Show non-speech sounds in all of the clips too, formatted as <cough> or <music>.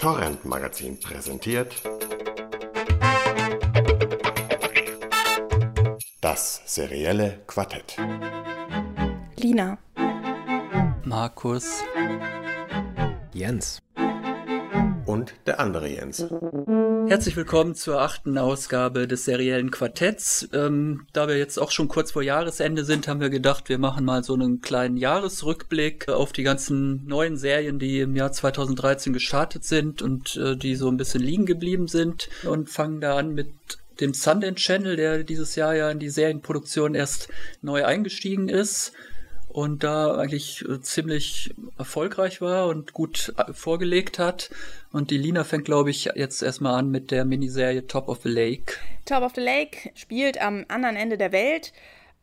Torrent Magazin präsentiert das serielle Quartett. Lina. Markus. Jens. Und der andere Jens. Herzlich willkommen zur achten Ausgabe des seriellen Quartetts. Ähm, da wir jetzt auch schon kurz vor Jahresende sind, haben wir gedacht, wir machen mal so einen kleinen Jahresrückblick auf die ganzen neuen Serien, die im Jahr 2013 gestartet sind und äh, die so ein bisschen liegen geblieben sind und fangen da an mit dem Sundance Channel, der dieses Jahr ja in die Serienproduktion erst neu eingestiegen ist und da eigentlich äh, ziemlich erfolgreich war und gut äh, vorgelegt hat. Und die Lina fängt, glaube ich, jetzt erstmal an mit der Miniserie Top of the Lake. Top of the Lake spielt am anderen Ende der Welt,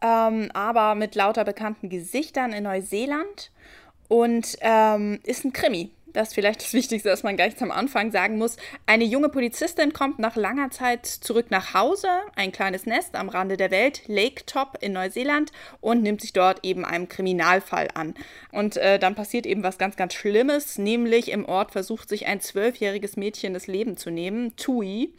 ähm, aber mit lauter bekannten Gesichtern in Neuseeland und ähm, ist ein Krimi das ist vielleicht das Wichtigste, was man gleich zum Anfang sagen muss. Eine junge Polizistin kommt nach langer Zeit zurück nach Hause, ein kleines Nest am Rande der Welt, Lake Top in Neuseeland, und nimmt sich dort eben einem Kriminalfall an. Und äh, dann passiert eben was ganz, ganz Schlimmes, nämlich im Ort versucht sich ein zwölfjähriges Mädchen das Leben zu nehmen, Tui.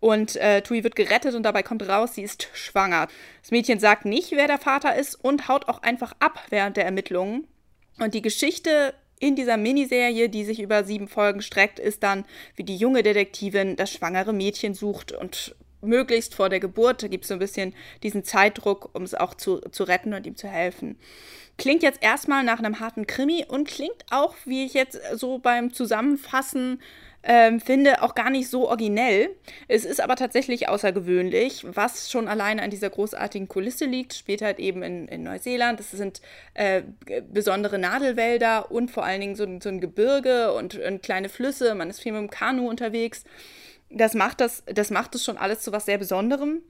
Und äh, Tui wird gerettet und dabei kommt raus, sie ist schwanger. Das Mädchen sagt nicht, wer der Vater ist und haut auch einfach ab während der Ermittlungen. Und die Geschichte in dieser Miniserie, die sich über sieben Folgen streckt, ist dann, wie die junge Detektivin das schwangere Mädchen sucht und möglichst vor der Geburt, da gibt es so ein bisschen diesen Zeitdruck, um es auch zu, zu retten und ihm zu helfen. Klingt jetzt erstmal nach einem harten Krimi und klingt auch, wie ich jetzt so beim Zusammenfassen ähm, finde, auch gar nicht so originell. Es ist aber tatsächlich außergewöhnlich, was schon alleine an dieser großartigen Kulisse liegt. Spielt halt eben in, in Neuseeland. Das sind äh, besondere Nadelwälder und vor allen Dingen so, so ein Gebirge und, und, kleine Flüsse. Man ist viel mit dem Kanu unterwegs. Das macht das, das macht es schon alles zu was sehr Besonderem.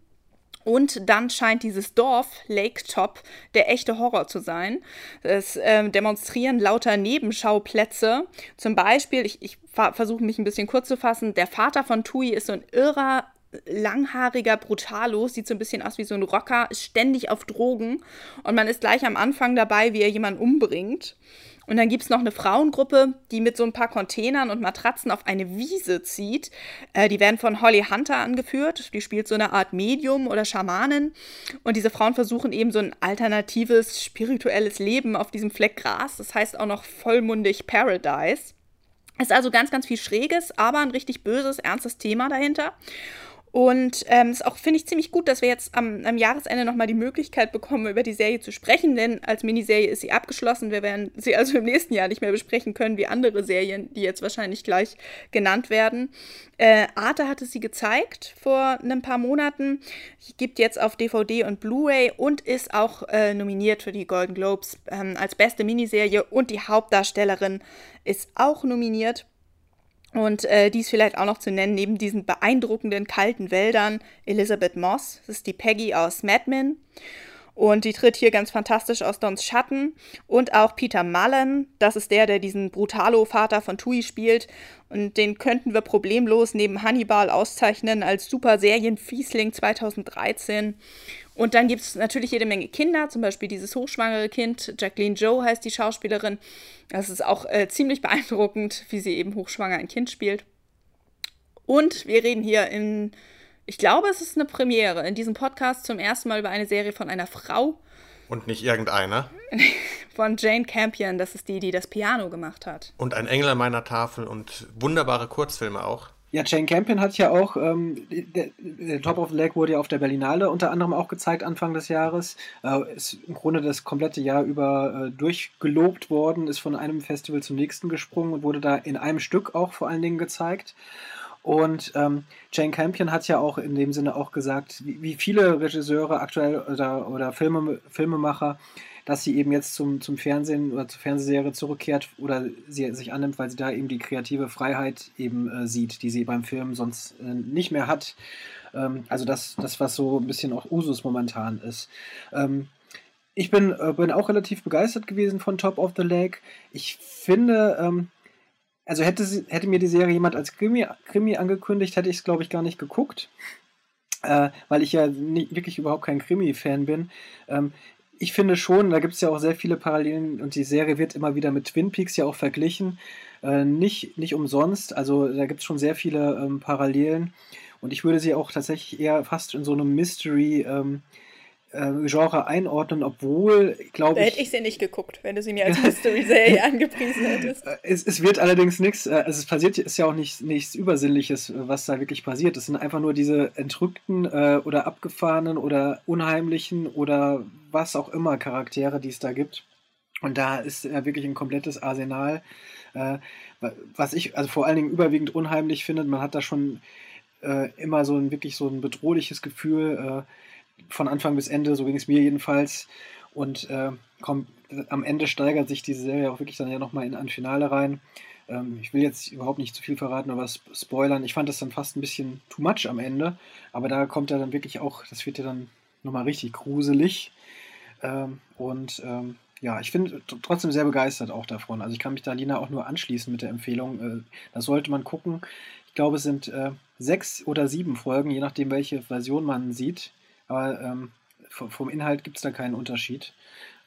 Und dann scheint dieses Dorf, Lake Top, der echte Horror zu sein. Es äh, demonstrieren lauter Nebenschauplätze. Zum Beispiel, ich, ich versuche mich ein bisschen kurz zu fassen, der Vater von Tui ist so ein irrer, langhaariger Brutalo, sieht so ein bisschen aus wie so ein Rocker, ist ständig auf Drogen und man ist gleich am Anfang dabei, wie er jemanden umbringt. Und dann gibt es noch eine Frauengruppe, die mit so ein paar Containern und Matratzen auf eine Wiese zieht. Äh, die werden von Holly Hunter angeführt. Die spielt so eine Art Medium oder Schamanin. Und diese Frauen versuchen eben so ein alternatives, spirituelles Leben auf diesem Fleck Gras. Das heißt auch noch vollmundig Paradise. Ist also ganz, ganz viel Schräges, aber ein richtig böses, ernstes Thema dahinter. Und ähm, ist auch, finde ich, ziemlich gut, dass wir jetzt am, am Jahresende nochmal die Möglichkeit bekommen, über die Serie zu sprechen, denn als Miniserie ist sie abgeschlossen. Wir werden sie also im nächsten Jahr nicht mehr besprechen können, wie andere Serien, die jetzt wahrscheinlich gleich genannt werden. Äh, Arte hatte sie gezeigt vor ein paar Monaten, gibt jetzt auf DVD und Blu-ray und ist auch äh, nominiert für die Golden Globes ähm, als beste Miniserie und die Hauptdarstellerin ist auch nominiert. Und äh, dies vielleicht auch noch zu nennen, neben diesen beeindruckenden kalten Wäldern, Elizabeth Moss, das ist die Peggy aus Mad Men. Und die tritt hier ganz fantastisch aus Dons Schatten. Und auch Peter Mullen, das ist der, der diesen Brutalo-Vater von Tui spielt. Und den könnten wir problemlos neben Hannibal auszeichnen als Super Serienfiesling 2013. Und dann gibt es natürlich jede Menge Kinder, zum Beispiel dieses hochschwangere Kind, Jacqueline Joe heißt die Schauspielerin. Das ist auch äh, ziemlich beeindruckend, wie sie eben hochschwanger ein Kind spielt. Und wir reden hier in, ich glaube, es ist eine Premiere, in diesem Podcast zum ersten Mal über eine Serie von einer Frau. Und nicht irgendeiner. <laughs> Von Jane Campion, das ist die, die das Piano gemacht hat. Und ein Engel an meiner Tafel und wunderbare Kurzfilme auch. Ja, Jane Campion hat ja auch, ähm, der, der, Top of the Lake wurde ja auf der Berlinale unter anderem auch gezeigt Anfang des Jahres. Äh, ist im Grunde das komplette Jahr über äh, durchgelobt worden, ist von einem Festival zum nächsten gesprungen und wurde da in einem Stück auch vor allen Dingen gezeigt. Und ähm, Jane Campion hat ja auch in dem Sinne auch gesagt, wie, wie viele Regisseure aktuell oder, oder Filme, Filmemacher dass sie eben jetzt zum, zum Fernsehen oder zur Fernsehserie zurückkehrt oder sie sich annimmt, weil sie da eben die kreative Freiheit eben äh, sieht, die sie beim Film sonst äh, nicht mehr hat. Ähm, also das, das, was so ein bisschen auch Usus momentan ist. Ähm, ich bin, äh, bin auch relativ begeistert gewesen von Top of the Lake. Ich finde, ähm, also hätte, sie, hätte mir die Serie jemand als Krimi, Krimi angekündigt, hätte ich es, glaube ich, gar nicht geguckt. Äh, weil ich ja nicht, wirklich überhaupt kein Krimi-Fan bin. Ähm, ich finde schon, da gibt es ja auch sehr viele Parallelen und die Serie wird immer wieder mit Twin Peaks ja auch verglichen. Äh, nicht, nicht umsonst, also da gibt es schon sehr viele ähm, Parallelen und ich würde sie auch tatsächlich eher fast in so einem Mystery- ähm, äh, Genre einordnen, obwohl, glaube ich. Da hätte ich sie nicht geguckt, wenn du sie mir als Mystery-Serie <laughs> angepriesen hättest. Äh, es, es wird allerdings nichts, äh, also es passiert, ist ja auch nicht, nichts Übersinnliches, äh, was da wirklich passiert. Es sind einfach nur diese entrückten äh, oder abgefahrenen oder unheimlichen oder was auch immer Charaktere, die es da gibt. Und da ist ja wirklich ein komplettes Arsenal. Äh, was ich also vor allen Dingen überwiegend unheimlich finde, man hat da schon äh, immer so ein wirklich so ein bedrohliches Gefühl von Anfang bis Ende, so ging es mir jedenfalls. Und äh, komm, am Ende steigert sich diese Serie auch wirklich dann ja nochmal in ein Finale rein. Ähm, ich will jetzt überhaupt nicht zu viel verraten, aber spoilern. Ich fand das dann fast ein bisschen too much am Ende. Aber da kommt er dann wirklich auch, das wird ja dann nochmal richtig gruselig. Ähm, und ähm, ja, ich bin trotzdem sehr begeistert auch davon. Also ich kann mich da Lina auch nur anschließen mit der Empfehlung. Äh, das sollte man gucken. Ich glaube, es sind äh, sechs oder sieben Folgen, je nachdem, welche Version man sieht. Aber ähm, vom Inhalt gibt es da keinen Unterschied.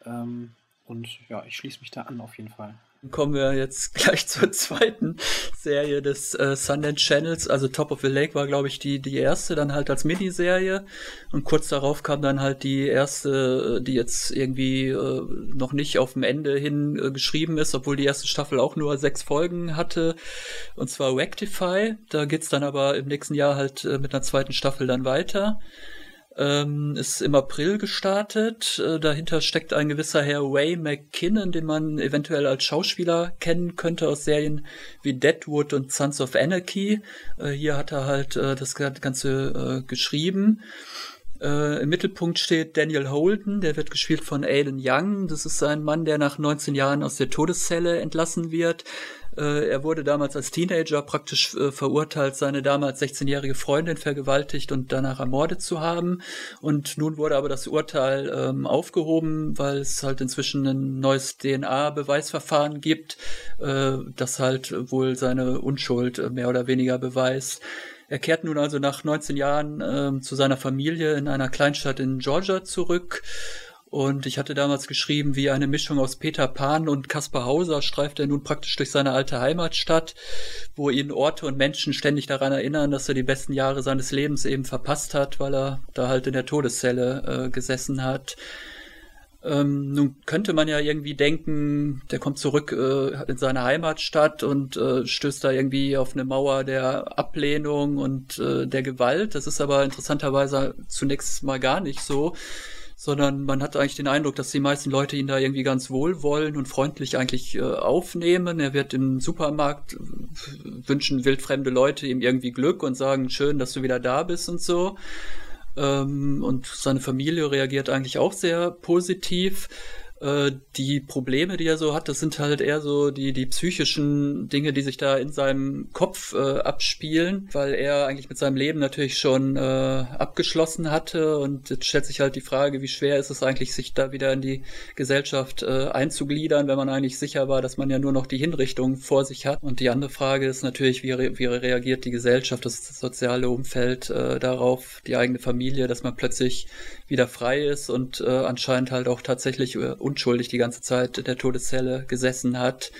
Ähm, und ja, ich schließe mich da an auf jeden Fall. Kommen wir jetzt <laughs> gleich zur zweiten Serie des äh, Sundance Channels. Also Top of the Lake war, glaube ich, die, die erste, dann halt als Miniserie. Und kurz darauf kam dann halt die erste, die jetzt irgendwie äh, noch nicht auf dem Ende hin äh, geschrieben ist, obwohl die erste Staffel auch nur sechs Folgen hatte. Und zwar Rectify. Da geht's dann aber im nächsten Jahr halt äh, mit einer zweiten Staffel dann weiter ähm, ist im April gestartet. Äh, dahinter steckt ein gewisser Herr Ray McKinnon, den man eventuell als Schauspieler kennen könnte aus Serien wie Deadwood und Sons of Anarchy. Äh, hier hat er halt äh, das Ganze äh, geschrieben. Äh, Im Mittelpunkt steht Daniel Holden, der wird gespielt von Aiden Young. Das ist ein Mann, der nach 19 Jahren aus der Todeszelle entlassen wird. Äh, er wurde damals als Teenager praktisch äh, verurteilt, seine damals 16-jährige Freundin vergewaltigt und danach ermordet zu haben. Und nun wurde aber das Urteil ähm, aufgehoben, weil es halt inzwischen ein neues DNA-Beweisverfahren gibt, äh, das halt wohl seine Unschuld äh, mehr oder weniger beweist. Er kehrt nun also nach 19 Jahren äh, zu seiner Familie in einer Kleinstadt in Georgia zurück und ich hatte damals geschrieben, wie eine Mischung aus Peter Pan und Caspar Hauser streift er nun praktisch durch seine alte Heimatstadt, wo ihn Orte und Menschen ständig daran erinnern, dass er die besten Jahre seines Lebens eben verpasst hat, weil er da halt in der Todeszelle äh, gesessen hat. Ähm, nun könnte man ja irgendwie denken, der kommt zurück äh, in seine Heimatstadt und äh, stößt da irgendwie auf eine Mauer der Ablehnung und äh, der Gewalt. Das ist aber interessanterweise zunächst mal gar nicht so sondern man hat eigentlich den Eindruck, dass die meisten Leute ihn da irgendwie ganz wohlwollend und freundlich eigentlich äh, aufnehmen. Er wird im Supermarkt äh, wünschen wildfremde Leute ihm irgendwie Glück und sagen, schön, dass du wieder da bist und so. Ähm, und seine Familie reagiert eigentlich auch sehr positiv. Äh, die Probleme, die er so hat, das sind halt eher so die, die psychischen Dinge, die sich da in seinem Kopf äh, abspielen, weil er eigentlich mit seinem Leben natürlich schon äh, abgeschlossen hatte und jetzt stellt sich halt die Frage, wie schwer ist es eigentlich, sich da wieder in die Gesellschaft äh, einzugliedern, wenn man eigentlich sicher war, dass man ja nur noch die Hinrichtung vor sich hat. Und die andere Frage ist natürlich, wie, re wie reagiert die Gesellschaft, das, das soziale Umfeld äh, darauf, die eigene Familie, dass man plötzlich wieder frei ist und anscheinend halt auch tatsächlich äh, unschuldig die ganze Zeit in der Todeszelle gesessen hat.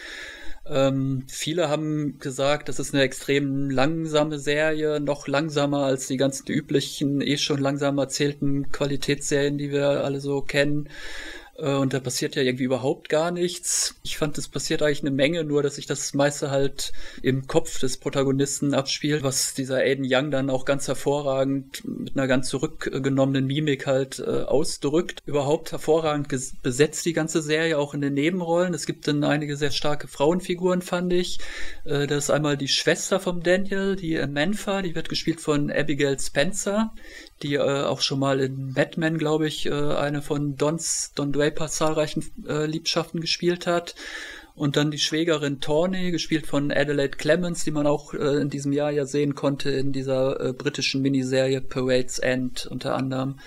Ähm, viele haben gesagt, das ist eine extrem langsame Serie, noch langsamer als die ganzen üblichen, eh schon langsam erzählten Qualitätsserien, die wir alle so kennen. Äh, und da passiert ja irgendwie überhaupt gar nichts. Ich fand, es passiert eigentlich eine Menge, nur dass sich das meiste halt im Kopf des Protagonisten abspielt, was dieser Aiden Young dann auch ganz hervorragend mit einer ganz zurückgenommenen Mimik halt äh, ausdrückt. Überhaupt hervorragend besetzt die ganze Serie auch in den Nebenrollen. Es gibt dann einige sehr starke Frauenfiguren, fand ich. Äh, das ist einmal die Schwester von Daniel, die Manfa, die wird gespielt von Abigail Spencer die äh, auch schon mal in Batman, glaube ich, äh, eine von Dons, Don Drapers zahlreichen äh, Liebschaften gespielt hat. Und dann die Schwägerin Torney, gespielt von Adelaide Clemens, die man auch äh, in diesem Jahr ja sehen konnte in dieser äh, britischen Miniserie Parade's End unter anderem.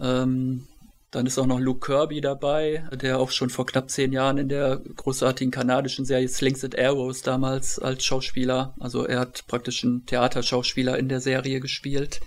Ähm, dann ist auch noch Luke Kirby dabei, der auch schon vor knapp zehn Jahren in der großartigen kanadischen Serie Slings and Arrows damals als Schauspieler, also er hat praktisch einen Theaterschauspieler in der Serie gespielt.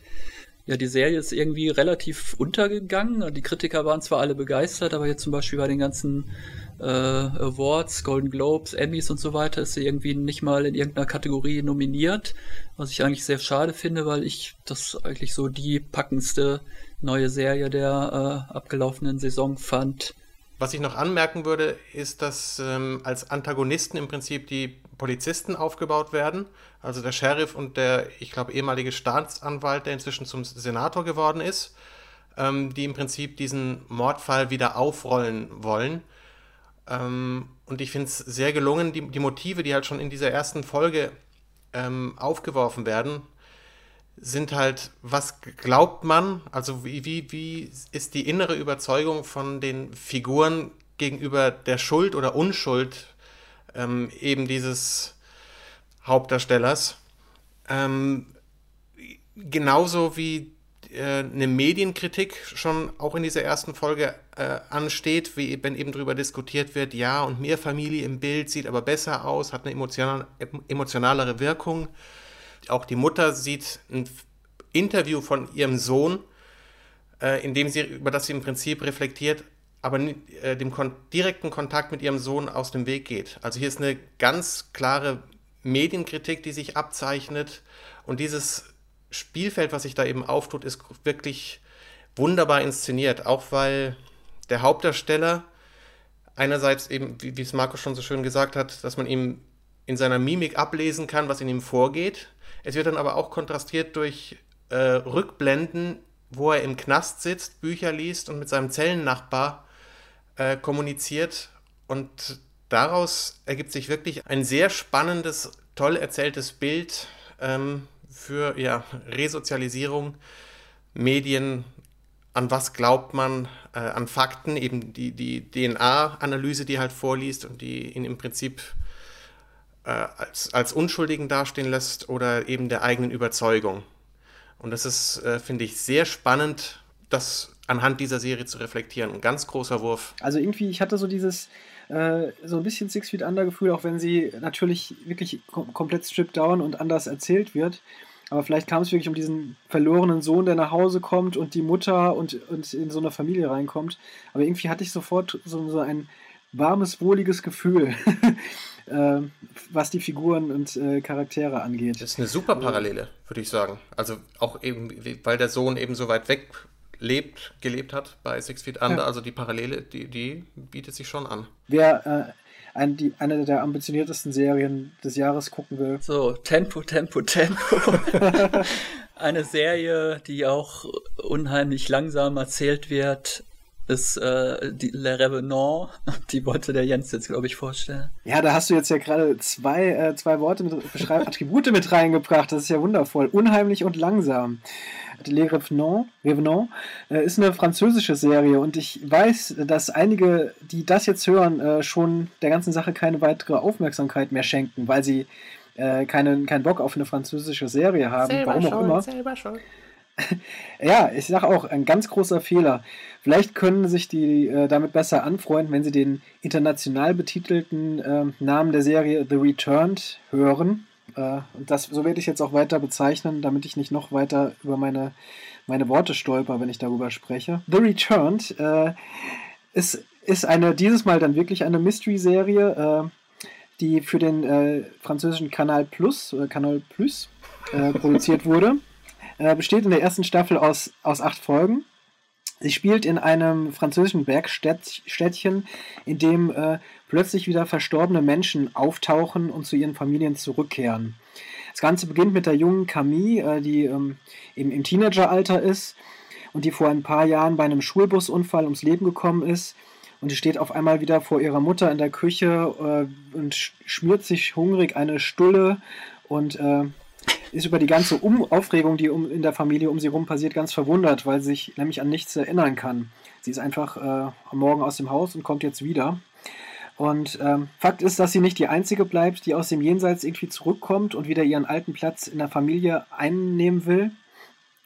Ja, die Serie ist irgendwie relativ untergegangen. Die Kritiker waren zwar alle begeistert, aber jetzt zum Beispiel bei den ganzen äh, Awards, Golden Globes, Emmys und so weiter ist sie irgendwie nicht mal in irgendeiner Kategorie nominiert, was ich eigentlich sehr schade finde, weil ich das eigentlich so die packendste neue Serie der äh, abgelaufenen Saison fand. Was ich noch anmerken würde, ist, dass ähm, als Antagonisten im Prinzip die Polizisten aufgebaut werden. Also der Sheriff und der, ich glaube, ehemalige Staatsanwalt, der inzwischen zum Senator geworden ist, ähm, die im Prinzip diesen Mordfall wieder aufrollen wollen. Ähm, und ich finde es sehr gelungen, die, die, Motive, die halt schon in dieser ersten Folge ähm, aufgeworfen werden, sind halt, was glaubt man, also wie, wie, wie ist die innere Überzeugung von den Figuren gegenüber der Schuld oder Unschuld ähm, eben dieses Hauptdarstellers. Ähm, genauso wie äh, eine Medienkritik schon auch in dieser ersten Folge äh, ansteht, wie wenn eben darüber diskutiert wird, ja, und mehr Familie im Bild sieht aber besser aus, hat eine emotional, emotionalere Wirkung. Auch die Mutter sieht ein Interview von ihrem Sohn, äh, in dem sie, über das sie im Prinzip reflektiert, aber äh, dem kon direkten Kontakt mit ihrem Sohn aus dem Weg geht. Also hier ist eine ganz klare Medienkritik, die sich abzeichnet. Und dieses Spielfeld, was sich da eben auftut, ist wirklich wunderbar inszeniert. Auch weil der Hauptdarsteller einerseits eben, wie, wie es Marco schon so schön gesagt hat, dass man ihm in seiner Mimik ablesen kann, was in ihm vorgeht. Es wird dann aber auch kontrastiert durch äh, Rückblenden, wo er im Knast sitzt, Bücher liest und mit seinem Zellennachbar äh, kommuniziert. Und daraus ergibt sich wirklich ein sehr spannendes, toll erzähltes Bild ähm, für ja, Resozialisierung, Medien, an was glaubt man, äh, an Fakten, eben die, die DNA-Analyse, die halt vorliest und die ihn im Prinzip äh, als, als Unschuldigen dastehen lässt oder eben der eigenen Überzeugung. Und das ist, äh, finde ich, sehr spannend, das anhand dieser Serie zu reflektieren. Ein ganz großer Wurf. Also irgendwie, ich hatte so dieses, äh, so ein bisschen Six Feet Under Gefühl, auch wenn sie natürlich wirklich kom komplett stripped down und anders erzählt wird. Aber vielleicht kam es wirklich um diesen verlorenen Sohn, der nach Hause kommt und die Mutter und, und in so eine Familie reinkommt. Aber irgendwie hatte ich sofort so, so ein warmes, wohliges Gefühl, <laughs> äh, was die Figuren und äh, Charaktere angeht. Das ist eine super Parallele, würde ich sagen. Also auch eben, weil der Sohn eben so weit weg lebt, gelebt hat bei Six Feet Under. Ja. Also die Parallele, die, die bietet sich schon an. Wer äh, ein, die, eine der ambitioniertesten Serien des Jahres gucken will. So, Tempo, Tempo, Tempo. <laughs> eine Serie, die auch unheimlich langsam erzählt wird, ist äh, die Le Revenant. <laughs> Die wollte der Jens jetzt, glaube ich, vorstellen. Ja, da hast du jetzt ja gerade zwei, äh, zwei Worte mit Attribute mit reingebracht. Das ist ja wundervoll. Unheimlich und langsam. Les Revenants, Revenants äh, ist eine französische Serie und ich weiß, dass einige, die das jetzt hören, äh, schon der ganzen Sache keine weitere Aufmerksamkeit mehr schenken, weil sie äh, keinen, keinen Bock auf eine französische Serie haben, selber warum auch schon, immer. Selber schon. <laughs> ja, ich sage auch, ein ganz großer Fehler. Vielleicht können sich die äh, damit besser anfreunden, wenn sie den international betitelten äh, Namen der Serie The Returned hören. Äh, und das, so werde ich jetzt auch weiter bezeichnen, damit ich nicht noch weiter über meine, meine Worte stolper, wenn ich darüber spreche. The Returned äh, ist, ist eine, dieses Mal dann wirklich eine Mystery-Serie, äh, die für den äh, französischen Kanal Plus oder Kanal Plus produziert wurde. Besteht in der ersten Staffel aus, aus acht Folgen. Sie spielt in einem französischen Bergstädtchen, in dem äh, plötzlich wieder verstorbene Menschen auftauchen und zu ihren Familien zurückkehren. Das Ganze beginnt mit der jungen Camille, äh, die ähm, im, im Teenageralter ist und die vor ein paar Jahren bei einem Schulbusunfall ums Leben gekommen ist. Und die steht auf einmal wieder vor ihrer Mutter in der Küche äh, und schmiert sich hungrig eine Stulle und äh, ist über die ganze um Aufregung, die um, in der Familie um sie herum passiert, ganz verwundert, weil sie sich nämlich an nichts erinnern kann. Sie ist einfach äh, am Morgen aus dem Haus und kommt jetzt wieder. Und ähm, Fakt ist, dass sie nicht die Einzige bleibt, die aus dem Jenseits irgendwie zurückkommt und wieder ihren alten Platz in der Familie einnehmen will.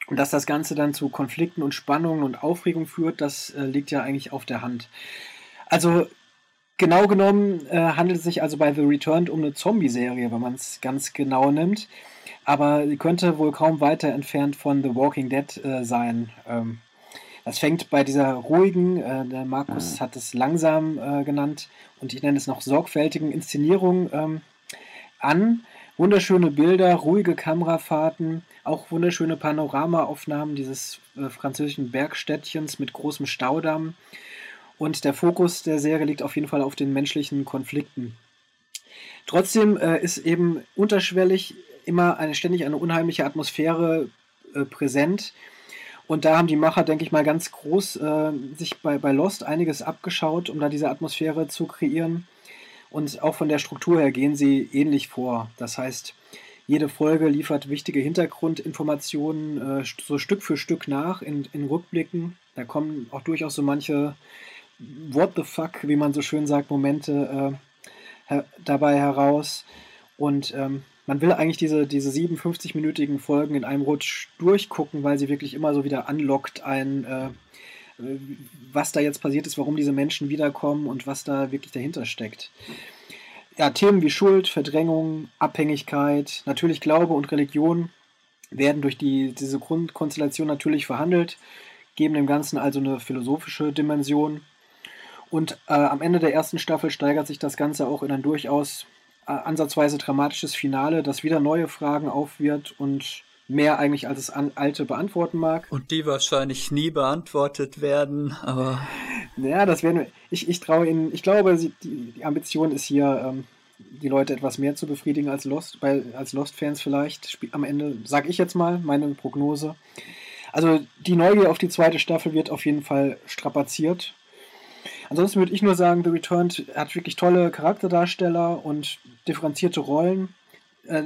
Und dass das Ganze dann zu Konflikten und Spannungen und Aufregung führt, das äh, liegt ja eigentlich auf der Hand. Also genau genommen äh, handelt es sich also bei The Returned um eine Zombie-Serie, wenn man es ganz genau nimmt. Aber sie könnte wohl kaum weiter entfernt von The Walking Dead äh, sein. Ähm, das fängt bei dieser ruhigen, äh, der Markus hat es langsam äh, genannt und ich nenne es noch sorgfältigen Inszenierung ähm, an. Wunderschöne Bilder, ruhige Kamerafahrten, auch wunderschöne Panoramaaufnahmen dieses äh, französischen Bergstädtchens mit großem Staudamm. Und der Fokus der Serie liegt auf jeden Fall auf den menschlichen Konflikten. Trotzdem äh, ist eben unterschwellig immer eine, ständig eine unheimliche Atmosphäre äh, präsent. Und da haben die Macher, denke ich mal, ganz groß äh, sich bei, bei Lost einiges abgeschaut, um da diese Atmosphäre zu kreieren. Und auch von der Struktur her gehen sie ähnlich vor. Das heißt, jede Folge liefert wichtige Hintergrundinformationen äh, so Stück für Stück nach in, in Rückblicken. Da kommen auch durchaus so manche What the fuck, wie man so schön sagt, Momente äh, her dabei heraus. Und ähm, man will eigentlich diese, diese 57-minütigen Folgen in einem Rutsch durchgucken, weil sie wirklich immer so wieder anlockt, ein, äh, was da jetzt passiert ist, warum diese Menschen wiederkommen und was da wirklich dahinter steckt. Ja, Themen wie Schuld, Verdrängung, Abhängigkeit, natürlich Glaube und Religion werden durch die, diese Grundkonstellation natürlich verhandelt, geben dem Ganzen also eine philosophische Dimension. Und äh, am Ende der ersten Staffel steigert sich das Ganze auch in ein durchaus ansatzweise dramatisches Finale, das wieder neue Fragen aufwirft und mehr eigentlich als es alte beantworten mag. Und die wahrscheinlich nie beantwortet werden, aber. Ja, das werden wir. Ich, ich traue Ihnen, ich glaube, die, die Ambition ist hier, ähm, die Leute etwas mehr zu befriedigen als Lost, bei, als Lost-Fans vielleicht. Am Ende, sage ich jetzt mal, meine Prognose. Also die Neugier auf die zweite Staffel wird auf jeden Fall strapaziert. Ansonsten würde ich nur sagen, The Returned hat wirklich tolle Charakterdarsteller und differenzierte Rollen. Äh,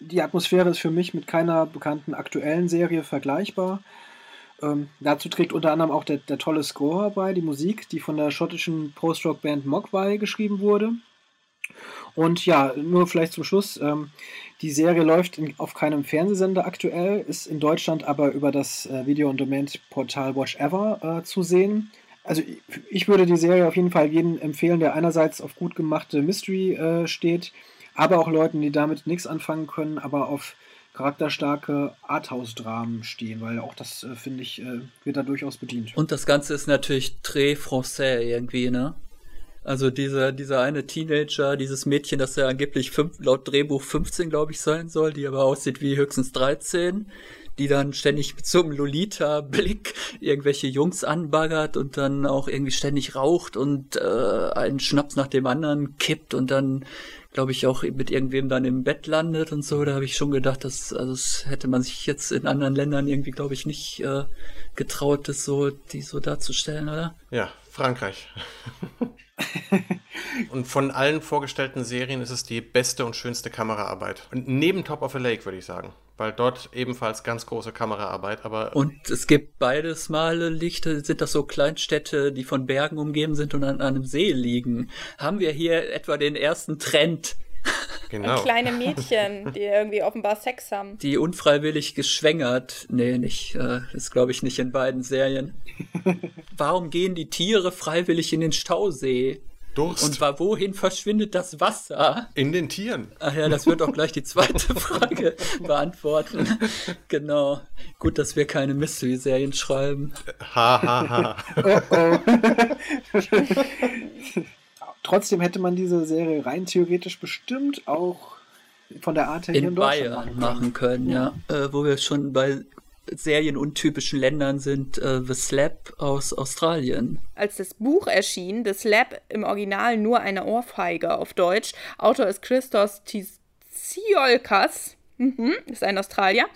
die Atmosphäre ist für mich mit keiner bekannten aktuellen Serie vergleichbar. Ähm, dazu trägt unter anderem auch der, der tolle Score bei, die Musik, die von der schottischen Post-Rock-Band Mogwai geschrieben wurde. Und ja, nur vielleicht zum Schluss. Ähm, die Serie läuft in, auf keinem Fernsehsender aktuell, ist in Deutschland aber über das äh, Video-on-Demand-Portal Watch Ever äh, zu sehen. Also ich würde die Serie auf jeden Fall jedem empfehlen, der einerseits auf gut gemachte Mystery äh, steht, aber auch Leuten, die damit nichts anfangen können, aber auf charakterstarke Arthouse-Dramen stehen, weil auch das, äh, finde ich, äh, wird da durchaus bedient. Und das Ganze ist natürlich très français irgendwie, ne? Also dieser, dieser eine Teenager, dieses Mädchen, das ja angeblich fünf, laut Drehbuch 15, glaube ich, sein soll, die aber aussieht wie höchstens 13, die dann ständig mit so einem Lolita-Blick irgendwelche Jungs anbaggert und dann auch irgendwie ständig raucht und äh, einen Schnaps nach dem anderen kippt und dann, glaube ich, auch mit irgendwem dann im Bett landet und so. Da habe ich schon gedacht, dass, also das hätte man sich jetzt in anderen Ländern irgendwie, glaube ich, nicht äh, getraut, das so, die so darzustellen, oder? Ja, Frankreich. <laughs> und von allen vorgestellten Serien ist es die beste und schönste Kameraarbeit. Und neben Top of a Lake, würde ich sagen. Weil dort ebenfalls ganz große Kameraarbeit, aber. Und es gibt beides Male Lichter, sind das so Kleinstädte, die von Bergen umgeben sind und an einem See liegen. Haben wir hier etwa den ersten Trend <laughs> Genau. Und kleine Mädchen, die irgendwie offenbar Sex haben. Die unfreiwillig geschwängert. Nee, nicht. Äh, ist, glaube ich, nicht in beiden Serien. <laughs> Warum gehen die Tiere freiwillig in den Stausee? Durst. Und wohin verschwindet das Wasser? In den Tieren. Ach ja, das wird auch gleich die zweite <laughs> Frage beantworten. Genau. Gut, dass wir keine Mystery-Serien schreiben. Ha, ha, ha. oh, <laughs> oh. Trotzdem hätte man diese Serie rein theoretisch bestimmt auch von der Art her in, in Bayern machen können, ja. ja. Äh, wo wir schon bei serienuntypischen Ländern sind äh, The Slap aus Australien. Als das Buch erschien, The Slap im Original nur eine Ohrfeige auf Deutsch, Autor ist Christos Tsiolkas, Mhm, ist ein Australier.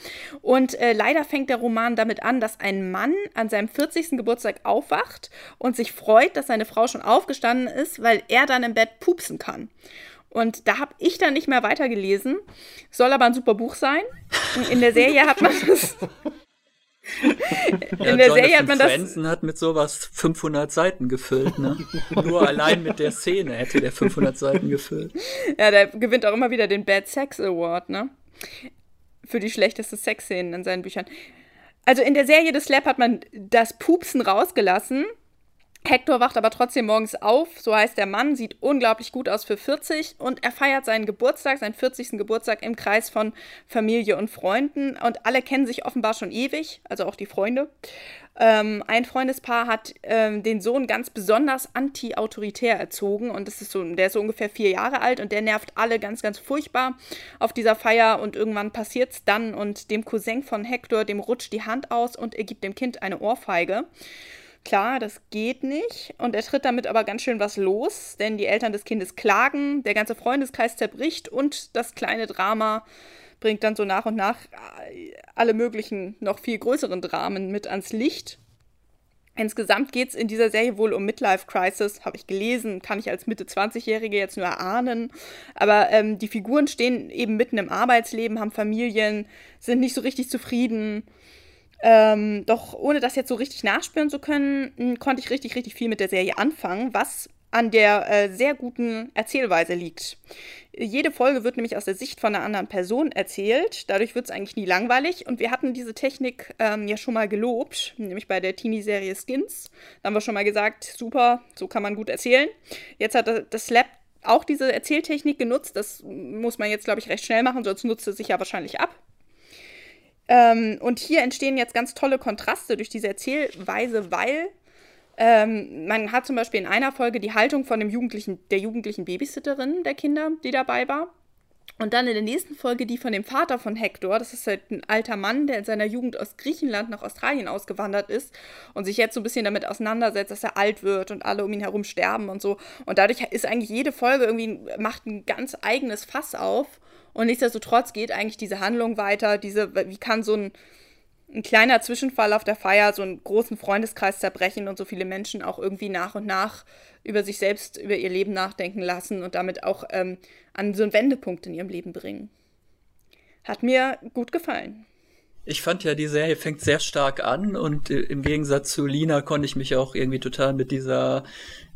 Und äh, leider fängt der Roman damit an, dass ein Mann an seinem 40. Geburtstag aufwacht und sich freut, dass seine Frau schon aufgestanden ist, weil er dann im Bett pupsen kann. Und da habe ich dann nicht mehr weitergelesen. Soll aber ein super Buch sein. In der Serie hat man das. In ja, der Jonathan Serie hat man das. Franzen hat mit sowas 500 Seiten gefüllt, ne? <laughs> Nur allein mit der Szene hätte der 500 Seiten gefüllt. Ja, der gewinnt auch immer wieder den Bad Sex Award, ne? Für die schlechteste Sexszenen in seinen Büchern. Also in der Serie des Slap hat man das Pupsen rausgelassen, Hector wacht aber trotzdem morgens auf, so heißt der Mann, sieht unglaublich gut aus für 40 und er feiert seinen Geburtstag, seinen 40. Geburtstag im Kreis von Familie und Freunden. Und alle kennen sich offenbar schon ewig, also auch die Freunde. Ähm, ein Freundespaar hat ähm, den Sohn ganz besonders anti-autoritär erzogen. Und das ist so, der ist so ungefähr vier Jahre alt. Und der nervt alle ganz, ganz furchtbar auf dieser Feier. Und irgendwann passiert es dann. Und dem Cousin von Hector, dem rutscht die Hand aus und er gibt dem Kind eine Ohrfeige. Klar, das geht nicht. Und er tritt damit aber ganz schön was los, denn die Eltern des Kindes klagen, der ganze Freundeskreis zerbricht und das kleine Drama bringt dann so nach und nach äh, alle möglichen, noch viel größeren Dramen mit ans Licht. Insgesamt geht es in dieser Serie wohl um Midlife Crisis, habe ich gelesen, kann ich als Mitte 20-Jährige jetzt nur erahnen. Aber ähm, die Figuren stehen eben mitten im Arbeitsleben, haben Familien, sind nicht so richtig zufrieden ähm, doch ohne das jetzt so richtig nachspüren zu können, konnte ich richtig, richtig viel mit der Serie anfangen, was an der äh, sehr guten Erzählweise liegt. Jede Folge wird nämlich aus der Sicht von einer anderen Person erzählt. Dadurch wird es eigentlich nie langweilig. Und wir hatten diese Technik ähm, ja schon mal gelobt, nämlich bei der Teenie-Serie Skins. Da haben wir schon mal gesagt, super, so kann man gut erzählen. Jetzt hat das Lab auch diese Erzähltechnik genutzt. Das muss man jetzt, glaube ich, recht schnell machen, sonst nutzt es sich ja wahrscheinlich ab. Ähm, und hier entstehen jetzt ganz tolle Kontraste durch diese Erzählweise, weil ähm, man hat zum Beispiel in einer Folge die Haltung von dem jugendlichen, der jugendlichen Babysitterin der Kinder, die dabei war. Und dann in der nächsten Folge die von dem Vater von Hector. Das ist halt ein alter Mann, der in seiner Jugend aus Griechenland nach Australien ausgewandert ist und sich jetzt so ein bisschen damit auseinandersetzt, dass er alt wird und alle um ihn herum sterben und so. Und dadurch ist eigentlich jede Folge irgendwie, macht ein ganz eigenes Fass auf. Und nichtsdestotrotz geht eigentlich diese Handlung weiter. Diese, wie kann so ein, ein kleiner Zwischenfall auf der Feier so einen großen Freundeskreis zerbrechen und so viele Menschen auch irgendwie nach und nach über sich selbst, über ihr Leben nachdenken lassen und damit auch ähm, an so einen Wendepunkt in ihrem Leben bringen. Hat mir gut gefallen. Ich fand ja, die Serie fängt sehr stark an und äh, im Gegensatz zu Lina konnte ich mich auch irgendwie total mit dieser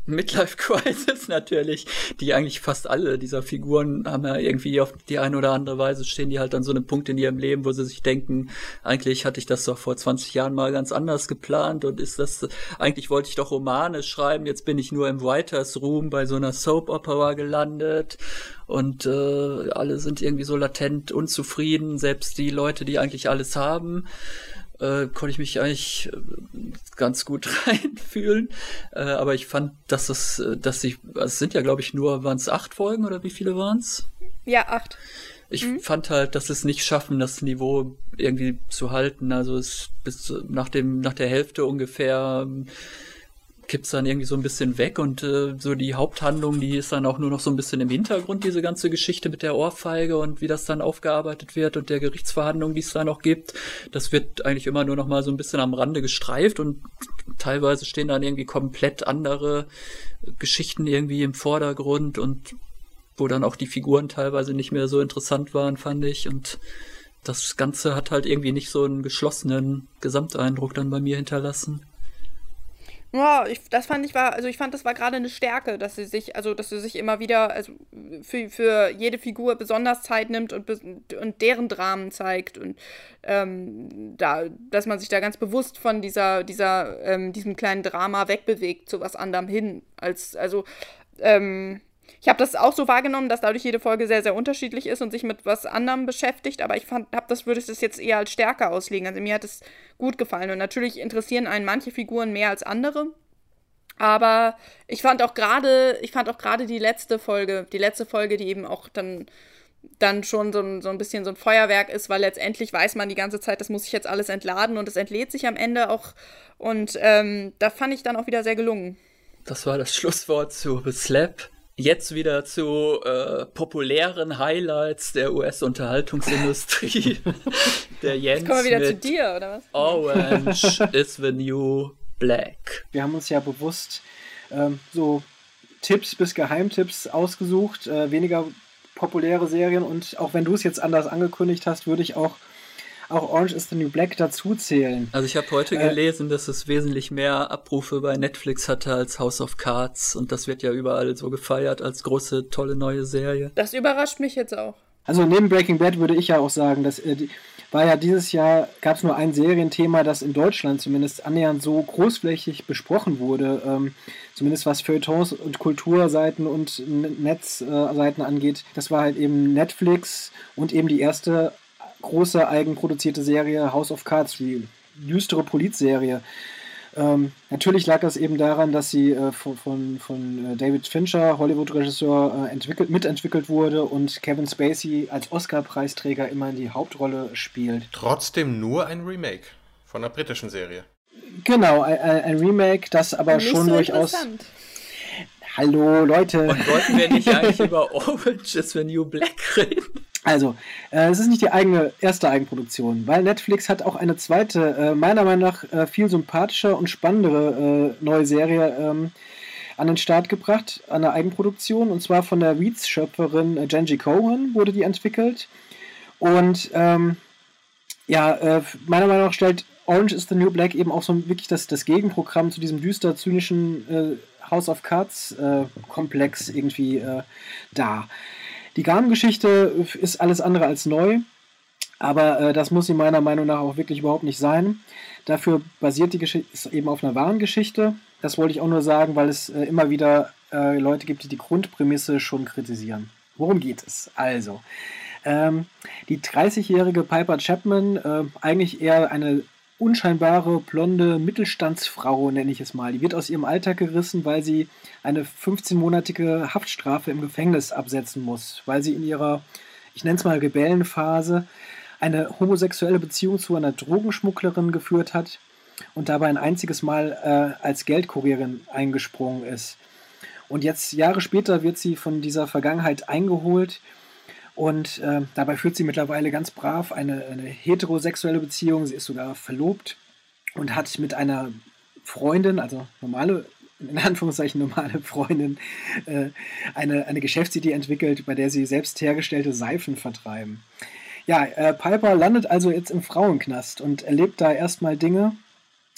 Midlife Crisis <laughs> natürlich, die eigentlich fast alle dieser Figuren haben ja irgendwie auf die eine oder andere Weise stehen die halt an so einem Punkt in ihrem Leben, wo sie sich denken, eigentlich hatte ich das doch vor 20 Jahren mal ganz anders geplant und ist das, eigentlich wollte ich doch Romane schreiben, jetzt bin ich nur im Writers Room bei so einer Soap Opera gelandet und äh, alle sind irgendwie so latent unzufrieden, selbst die Leute, die eigentlich alles haben äh, konnte ich mich eigentlich äh, ganz gut <laughs> reinfühlen. Äh, aber ich fand, dass es, äh, dass ich, also es sind ja, glaube ich, nur, waren es acht Folgen oder wie viele waren es? Ja, acht. Ich mhm. fand halt, dass es nicht schaffen, das Niveau irgendwie zu halten. Also es bis nach dem, nach der Hälfte ungefähr kippt's dann irgendwie so ein bisschen weg und äh, so die Haupthandlung, die ist dann auch nur noch so ein bisschen im Hintergrund, diese ganze Geschichte mit der Ohrfeige und wie das dann aufgearbeitet wird und der Gerichtsverhandlung, die es da noch gibt. Das wird eigentlich immer nur noch mal so ein bisschen am Rande gestreift und teilweise stehen dann irgendwie komplett andere Geschichten irgendwie im Vordergrund und wo dann auch die Figuren teilweise nicht mehr so interessant waren, fand ich und das Ganze hat halt irgendwie nicht so einen geschlossenen Gesamteindruck dann bei mir hinterlassen. Ja, ich, das fand ich war, also ich fand, das war gerade eine Stärke, dass sie sich, also dass sie sich immer wieder, also für, für jede Figur besonders Zeit nimmt und, und deren Dramen zeigt und ähm, da, dass man sich da ganz bewusst von dieser, dieser, ähm, diesem kleinen Drama wegbewegt zu was anderem hin. Als, also, ähm, ich habe das auch so wahrgenommen, dass dadurch jede Folge sehr, sehr unterschiedlich ist und sich mit was anderem beschäftigt, aber ich fand, hab das würde ich das jetzt eher als stärker auslegen. Also mir hat es gut gefallen und natürlich interessieren einen manche Figuren mehr als andere. Aber ich fand auch gerade, ich fand auch gerade die letzte Folge, die letzte Folge, die eben auch dann dann schon so ein, so ein bisschen so ein Feuerwerk ist, weil letztendlich weiß man die ganze Zeit, das muss ich jetzt alles entladen und es entlädt sich am Ende auch. Und ähm, da fand ich dann auch wieder sehr gelungen. Das war das Schlusswort zu The Slap. Jetzt wieder zu äh, populären Highlights der US-Unterhaltungsindustrie. <laughs> der Jens Jetzt kommen wir wieder zu dir, oder was? Orange <laughs> is the new black. Wir haben uns ja bewusst ähm, so Tipps bis Geheimtipps ausgesucht, äh, weniger populäre Serien und auch wenn du es jetzt anders angekündigt hast, würde ich auch auch Orange is the New Black dazu zählen. Also ich habe heute äh, gelesen, dass es wesentlich mehr Abrufe bei Netflix hatte als House of Cards und das wird ja überall so gefeiert als große, tolle neue Serie. Das überrascht mich jetzt auch. Also neben Breaking Bad würde ich ja auch sagen, dass äh, die, war ja dieses Jahr, gab es nur ein Serienthema, das in Deutschland zumindest annähernd so großflächig besprochen wurde, ähm, zumindest was Feuilletons und Kulturseiten und Netzseiten angeht. Das war halt eben Netflix und eben die erste große eigenproduzierte Serie House of Cards, die düstere Polizserie. Ähm, natürlich lag das eben daran, dass sie äh, von, von, von, äh, David Fincher, Hollywood-Regisseur, äh, entwickelt, mitentwickelt wurde und Kevin Spacey als Oscar-Preisträger immer in die Hauptrolle spielt. Trotzdem nur ein Remake von einer britischen Serie. Genau, ein, ein Remake, das aber Nicht schon so durchaus. Hallo Leute. Und wollten wir nicht <laughs> eigentlich über Orange is the New Black reden? Also, äh, es ist nicht die eigene erste Eigenproduktion, weil Netflix hat auch eine zweite, äh, meiner Meinung nach äh, viel sympathischer und spannendere äh, neue Serie ähm, an den Start gebracht, an der Eigenproduktion, und zwar von der Weeds-Schöpferin äh, Genji Cohen wurde die entwickelt. Und ähm, ja, äh, meiner Meinung nach stellt Orange is the New Black eben auch so wirklich das, das Gegenprogramm zu diesem düster zynischen House of Cards Komplex irgendwie dar. Die Garn-Geschichte ist alles andere als neu, aber äh, das muss sie meiner Meinung nach auch wirklich überhaupt nicht sein. Dafür basiert die Geschichte eben auf einer wahren Geschichte. Das wollte ich auch nur sagen, weil es äh, immer wieder äh, Leute gibt, die die Grundprämisse schon kritisieren. Worum geht es? Also, ähm, die 30-jährige Piper Chapman, äh, eigentlich eher eine unscheinbare, blonde Mittelstandsfrau, nenne ich es mal. Die wird aus ihrem Alltag gerissen, weil sie eine 15-monatige Haftstrafe im Gefängnis absetzen muss, weil sie in ihrer, ich nenne es mal Rebellenphase, eine homosexuelle Beziehung zu einer Drogenschmugglerin geführt hat und dabei ein einziges Mal äh, als Geldkurierin eingesprungen ist. Und jetzt Jahre später wird sie von dieser Vergangenheit eingeholt und äh, dabei führt sie mittlerweile ganz brav eine, eine, heterosexuelle Beziehung. Sie ist sogar verlobt und hat mit einer Freundin, also normale, in Anführungszeichen normale Freundin, äh, eine, eine Geschäftsidee entwickelt, bei der sie selbst hergestellte Seifen vertreiben. Ja, äh, Piper landet also jetzt im Frauenknast und erlebt da erstmal Dinge,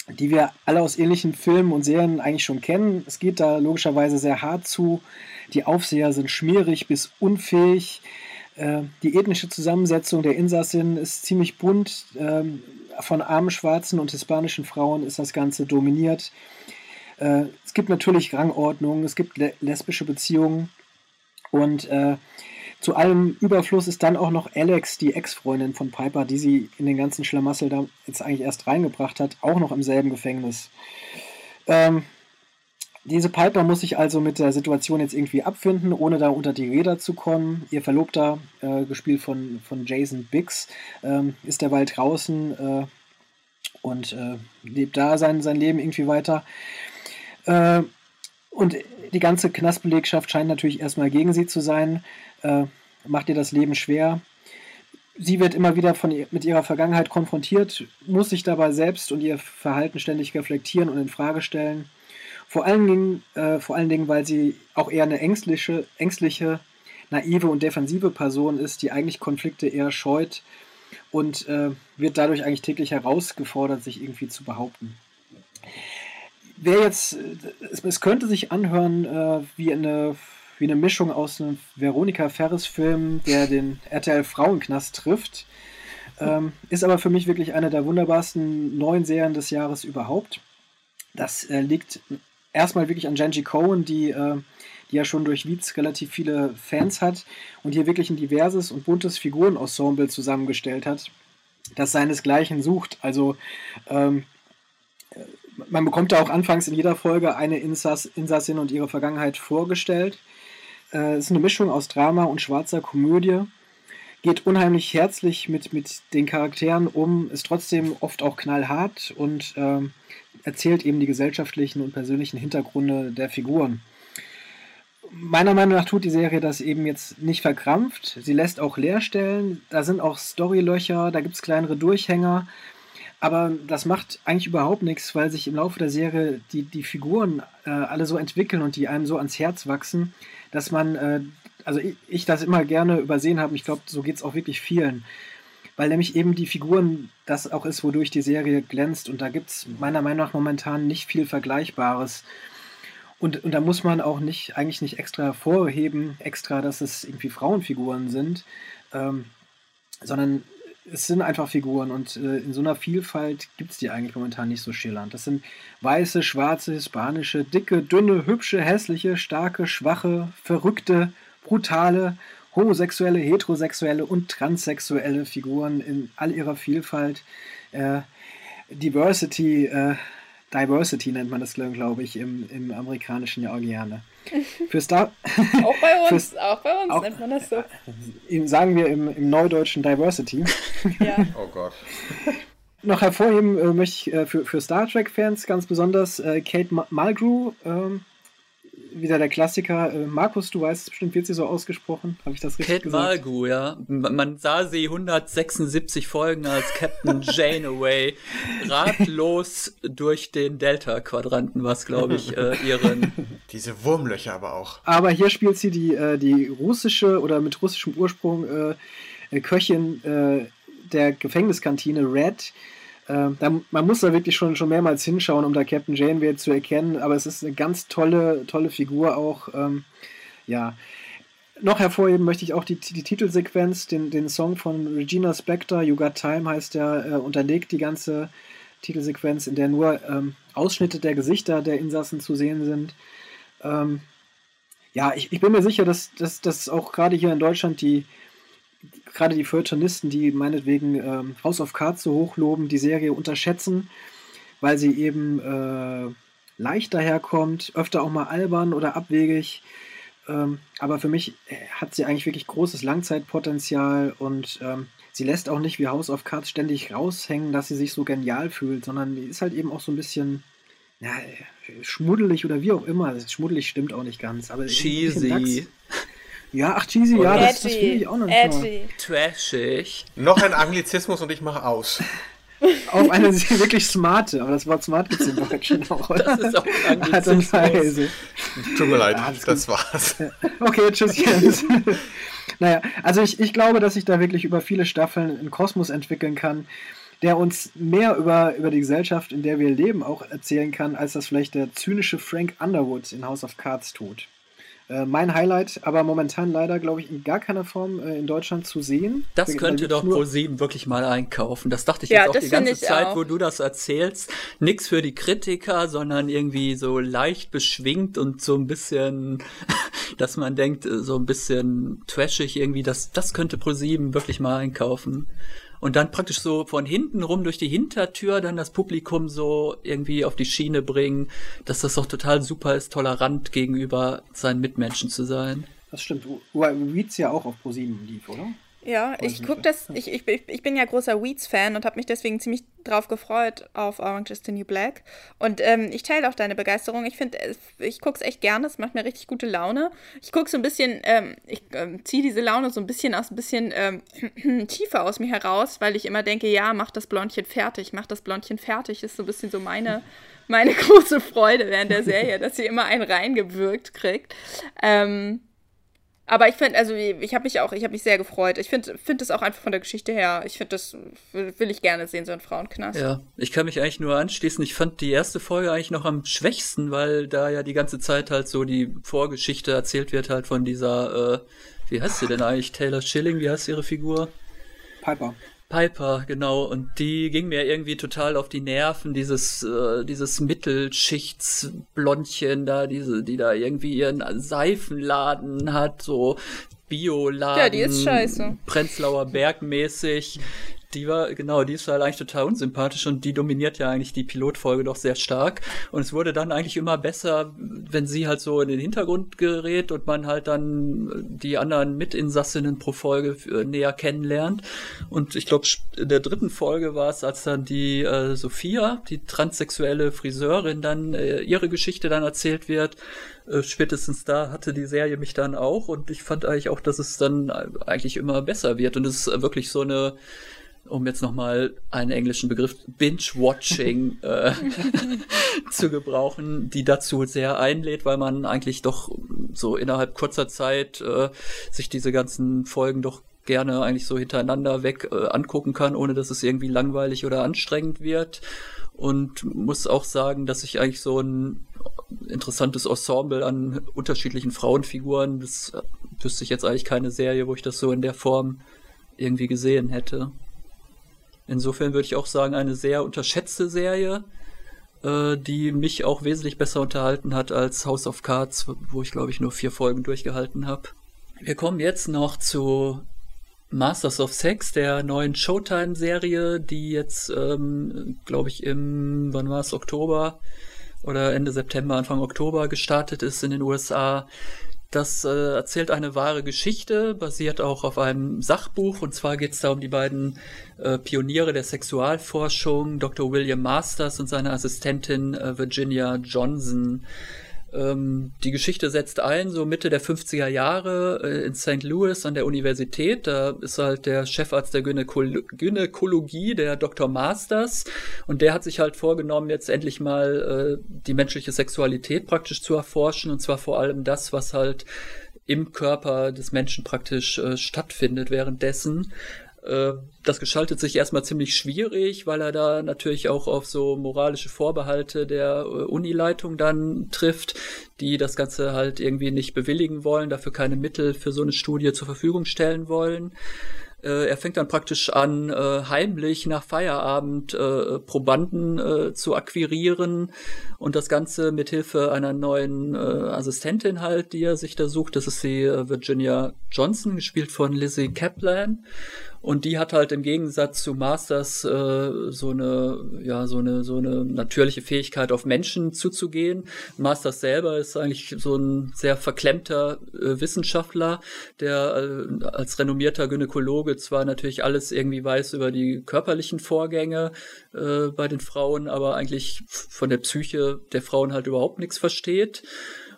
die wir alle aus ähnlichen Filmen und Serien eigentlich schon kennen. Es geht da logischerweise sehr hart zu. Die Aufseher sind schmierig bis unfähig. Äh, die ethnische Zusammensetzung der Insassen ist ziemlich bunt. Ähm, von armen schwarzen und hispanischen Frauen ist das Ganze dominiert. Äh, es gibt natürlich Rangordnungen, es gibt lesbische Beziehungen und äh, zu allem Überfluss ist dann auch noch Alex, die Ex-Freundin von Piper, die sie in den ganzen Schlamassel da jetzt eigentlich erst reingebracht hat, auch noch im selben Gefängnis. Ähm, diese Piper muss sich also mit der Situation jetzt irgendwie abfinden, ohne da unter die Räder zu kommen. Ihr Verlobter, äh, gespielt von, von Jason Biggs, ähm, ist derweil draußen äh, und äh, lebt da sein, sein Leben irgendwie weiter. Äh, und die ganze Knastbelegschaft scheint natürlich erstmal gegen sie zu sein, äh, macht ihr das Leben schwer. Sie wird immer wieder von, mit ihrer Vergangenheit konfrontiert, muss sich dabei selbst und ihr Verhalten ständig reflektieren und in Frage stellen. Vor allen Dingen, äh, vor allen Dingen, weil sie auch eher eine ängstliche, ängstliche, naive und defensive Person ist, die eigentlich Konflikte eher scheut und äh, wird dadurch eigentlich täglich herausgefordert, sich irgendwie zu behaupten. Wer jetzt, es, es könnte sich anhören äh, wie eine wie eine Mischung aus einem Veronika Ferris-Film, der den RTL Frauenknast trifft. Ähm, ist aber für mich wirklich eine der wunderbarsten neuen Serien des Jahres überhaupt. Das äh, liegt erstmal wirklich an Genji Cohen, die, äh, die ja schon durch Wietz relativ viele Fans hat und hier wirklich ein diverses und buntes Figurenensemble zusammengestellt hat, das seinesgleichen sucht. Also ähm, man bekommt da auch anfangs in jeder Folge eine Insass, Insassin und ihre Vergangenheit vorgestellt. Äh, es ist eine Mischung aus Drama und schwarzer Komödie. Geht unheimlich herzlich mit, mit den Charakteren um, ist trotzdem oft auch knallhart und ähm, erzählt eben die gesellschaftlichen und persönlichen Hintergründe der Figuren. Meiner Meinung nach tut die Serie das eben jetzt nicht verkrampft. Sie lässt auch Leerstellen, da sind auch Storylöcher, da gibt es kleinere Durchhänger. Aber das macht eigentlich überhaupt nichts, weil sich im Laufe der Serie die, die Figuren äh, alle so entwickeln und die einem so ans Herz wachsen, dass man, äh, also ich, ich, das immer gerne übersehen habe. Ich glaube, so geht es auch wirklich vielen weil nämlich eben die Figuren das auch ist, wodurch die Serie glänzt. Und da gibt es meiner Meinung nach momentan nicht viel Vergleichbares. Und, und da muss man auch nicht, eigentlich nicht extra hervorheben, extra, dass es irgendwie Frauenfiguren sind, ähm, sondern es sind einfach Figuren und äh, in so einer Vielfalt gibt es die eigentlich momentan nicht so schillernd. Das sind weiße, schwarze, hispanische, dicke, dünne, hübsche, hässliche, starke, schwache, verrückte, brutale, homosexuelle, heterosexuelle und transsexuelle Figuren in all ihrer Vielfalt. Äh, Diversity, äh, Diversity nennt man das, glaube ich, im, im amerikanischen ja auch gerne. <laughs> Für Star auch bei <laughs> uns, auch bei uns auch, nennt man das so. Sagen wir im, im Neudeutschen Diversity. <laughs> Ja. oh Gott. Noch hervorheben äh, möchte ich äh, für, für Star Trek-Fans ganz besonders äh, Kate Mulgrew, ähm, wieder der Klassiker. Äh, Markus, du weißt bestimmt, wird sie so ausgesprochen? Habe ich das richtig Kate gesagt? Malgu, ja. Man sah sie 176 Folgen als Captain <laughs> Janeway ratlos durch den Delta-Quadranten, was glaube ich äh, ihren. <laughs> Diese Wurmlöcher aber auch. Aber hier spielt sie die, äh, die russische oder mit russischem Ursprung äh, äh, Köchin äh, der Gefängniskantine Red äh, da, man muss da wirklich schon, schon mehrmals hinschauen, um da Captain Janeway zu erkennen, aber es ist eine ganz tolle, tolle Figur auch. Ähm, ja. Noch hervorheben möchte ich auch die, die Titelsequenz, den, den Song von Regina Spector, You Got Time heißt der, äh, unterlegt die ganze Titelsequenz, in der nur ähm, Ausschnitte der Gesichter der Insassen zu sehen sind. Ähm, ja, ich, ich bin mir sicher, dass, dass, dass auch gerade hier in Deutschland die, gerade die Feuilletonisten, die meinetwegen ähm, House of Cards so hochloben, die Serie unterschätzen, weil sie eben äh, leicht daherkommt, öfter auch mal albern oder abwegig. Ähm, aber für mich äh, hat sie eigentlich wirklich großes Langzeitpotenzial und ähm, sie lässt auch nicht wie House of Cards ständig raushängen, dass sie sich so genial fühlt, sondern die ist halt eben auch so ein bisschen ja, schmuddelig oder wie auch immer. Schmuddelig stimmt auch nicht ganz, aber cheesy. Ja, ach, cheesy, ja, das, das finde ich auch noch Edgy. Trashig. Noch ein Anglizismus und ich mache aus. <laughs> Auf eine wirklich smarte, aber das Wort smart gibt es im Deutschen auch, oder? <laughs> Das ist auch ein <laughs> Anglizismus. Tut mir leid, ja, das war's. Okay, tschüss, Jens. naja, also ich, ich glaube, dass sich da wirklich über viele Staffeln ein Kosmos entwickeln kann, der uns mehr über, über die Gesellschaft, in der wir leben, auch erzählen kann, als das vielleicht der zynische Frank Underwood in House of Cards tut. Äh, mein Highlight, aber momentan leider, glaube ich, in gar keiner Form äh, in Deutschland zu sehen. Das könnte doch Pro7 wirklich mal einkaufen. Das dachte ich ja, jetzt auch die ganze Zeit, auch. wo du das erzählst. Nix für die Kritiker, sondern irgendwie so leicht beschwingt und so ein bisschen, <laughs> dass man denkt, äh, so ein bisschen trashig irgendwie. Das, das könnte Pro7 wirklich mal einkaufen und dann praktisch so von hinten rum durch die Hintertür dann das Publikum so irgendwie auf die Schiene bringen, dass das doch total super ist, tolerant gegenüber seinen Mitmenschen zu sein. Das stimmt. Weeds ja auch auf ProSieben lief, oder? Ja, ich gucke das, ich, ich, ich bin ja großer Weeds-Fan und habe mich deswegen ziemlich drauf gefreut auf Orange is the New Black. Und ähm, ich teile auch deine Begeisterung. Ich finde, ich gucke es echt gerne, es macht mir richtig gute Laune. Ich gucke so ein bisschen, ähm, ich ähm, ziehe diese Laune so ein bisschen aus, ein bisschen ähm, <clears throat> tiefer aus mir heraus, weil ich immer denke, ja, mach das Blondchen fertig, mach das Blondchen fertig, ist so ein bisschen so meine, meine <laughs> große Freude während der Serie, dass sie immer einen reingewirkt kriegt. Ähm, aber ich finde, also ich habe mich auch, ich habe mich sehr gefreut. Ich finde finde das auch einfach von der Geschichte her, ich finde das, will ich gerne sehen, so ein Frauenknast. Ja, ich kann mich eigentlich nur anschließen. Ich fand die erste Folge eigentlich noch am schwächsten, weil da ja die ganze Zeit halt so die Vorgeschichte erzählt wird halt von dieser, äh, wie heißt sie denn eigentlich? Taylor Schilling, wie heißt ihre Figur? Piper. Piper, genau. Und die ging mir irgendwie total auf die Nerven, dieses, äh, dieses Mittelschichtsblondchen da, diese, die da irgendwie ihren Seifenladen hat, so Bioladen. Ja, die ist scheiße. Prenzlauer Berg mäßig. Die war, genau, die ist halt eigentlich total unsympathisch und die dominiert ja eigentlich die Pilotfolge doch sehr stark. Und es wurde dann eigentlich immer besser, wenn sie halt so in den Hintergrund gerät und man halt dann die anderen Mitinsassinnen pro Folge äh, näher kennenlernt. Und ich glaube, in der dritten Folge war es, als dann die äh, Sophia, die transsexuelle Friseurin, dann äh, ihre Geschichte dann erzählt wird. Äh, spätestens da hatte die Serie mich dann auch und ich fand eigentlich auch, dass es dann eigentlich immer besser wird. Und es ist wirklich so eine um jetzt nochmal einen englischen Begriff, Binge-Watching <laughs> äh, zu gebrauchen, die dazu sehr einlädt, weil man eigentlich doch so innerhalb kurzer Zeit äh, sich diese ganzen Folgen doch gerne eigentlich so hintereinander weg äh, angucken kann, ohne dass es irgendwie langweilig oder anstrengend wird. Und muss auch sagen, dass ich eigentlich so ein interessantes Ensemble an unterschiedlichen Frauenfiguren, das wüsste ich jetzt eigentlich keine Serie, wo ich das so in der Form irgendwie gesehen hätte. Insofern würde ich auch sagen, eine sehr unterschätzte Serie, äh, die mich auch wesentlich besser unterhalten hat als House of Cards, wo ich glaube ich nur vier Folgen durchgehalten habe. Wir kommen jetzt noch zu Masters of Sex, der neuen Showtime-Serie, die jetzt, ähm, glaube ich, im, wann war es, Oktober oder Ende September, Anfang Oktober gestartet ist in den USA. Das äh, erzählt eine wahre Geschichte, basiert auch auf einem Sachbuch. Und zwar geht es da um die beiden äh, Pioniere der Sexualforschung, Dr. William Masters und seine Assistentin äh, Virginia Johnson. Ähm, die Geschichte setzt ein, so Mitte der 50er Jahre äh, in St. Louis an der Universität. Da ist halt der Chefarzt der Gynäkol Gynäkologie, der Dr. Masters. Und der hat sich halt vorgenommen, jetzt endlich mal äh, die menschliche Sexualität praktisch zu erforschen. Und zwar vor allem das, was halt im Körper des Menschen praktisch äh, stattfindet währenddessen. Äh, das gestaltet sich erstmal ziemlich schwierig, weil er da natürlich auch auf so moralische Vorbehalte der äh, Unileitung dann trifft, die das Ganze halt irgendwie nicht bewilligen wollen, dafür keine Mittel für so eine Studie zur Verfügung stellen wollen. Äh, er fängt dann praktisch an, äh, heimlich nach Feierabend Probanden zu akquirieren und das Ganze mit Hilfe einer neuen Assistentin halt, die er sich da sucht. Das ist die Virginia Johnson, gespielt von Lizzie Kaplan. Und die hat halt im Gegensatz zu Masters äh, so eine, ja, so eine, so eine natürliche Fähigkeit, auf Menschen zuzugehen. Masters selber ist eigentlich so ein sehr verklemmter äh, Wissenschaftler, der äh, als renommierter Gynäkologe zwar natürlich alles irgendwie weiß über die körperlichen Vorgänge äh, bei den Frauen, aber eigentlich von der Psyche der Frauen halt überhaupt nichts versteht.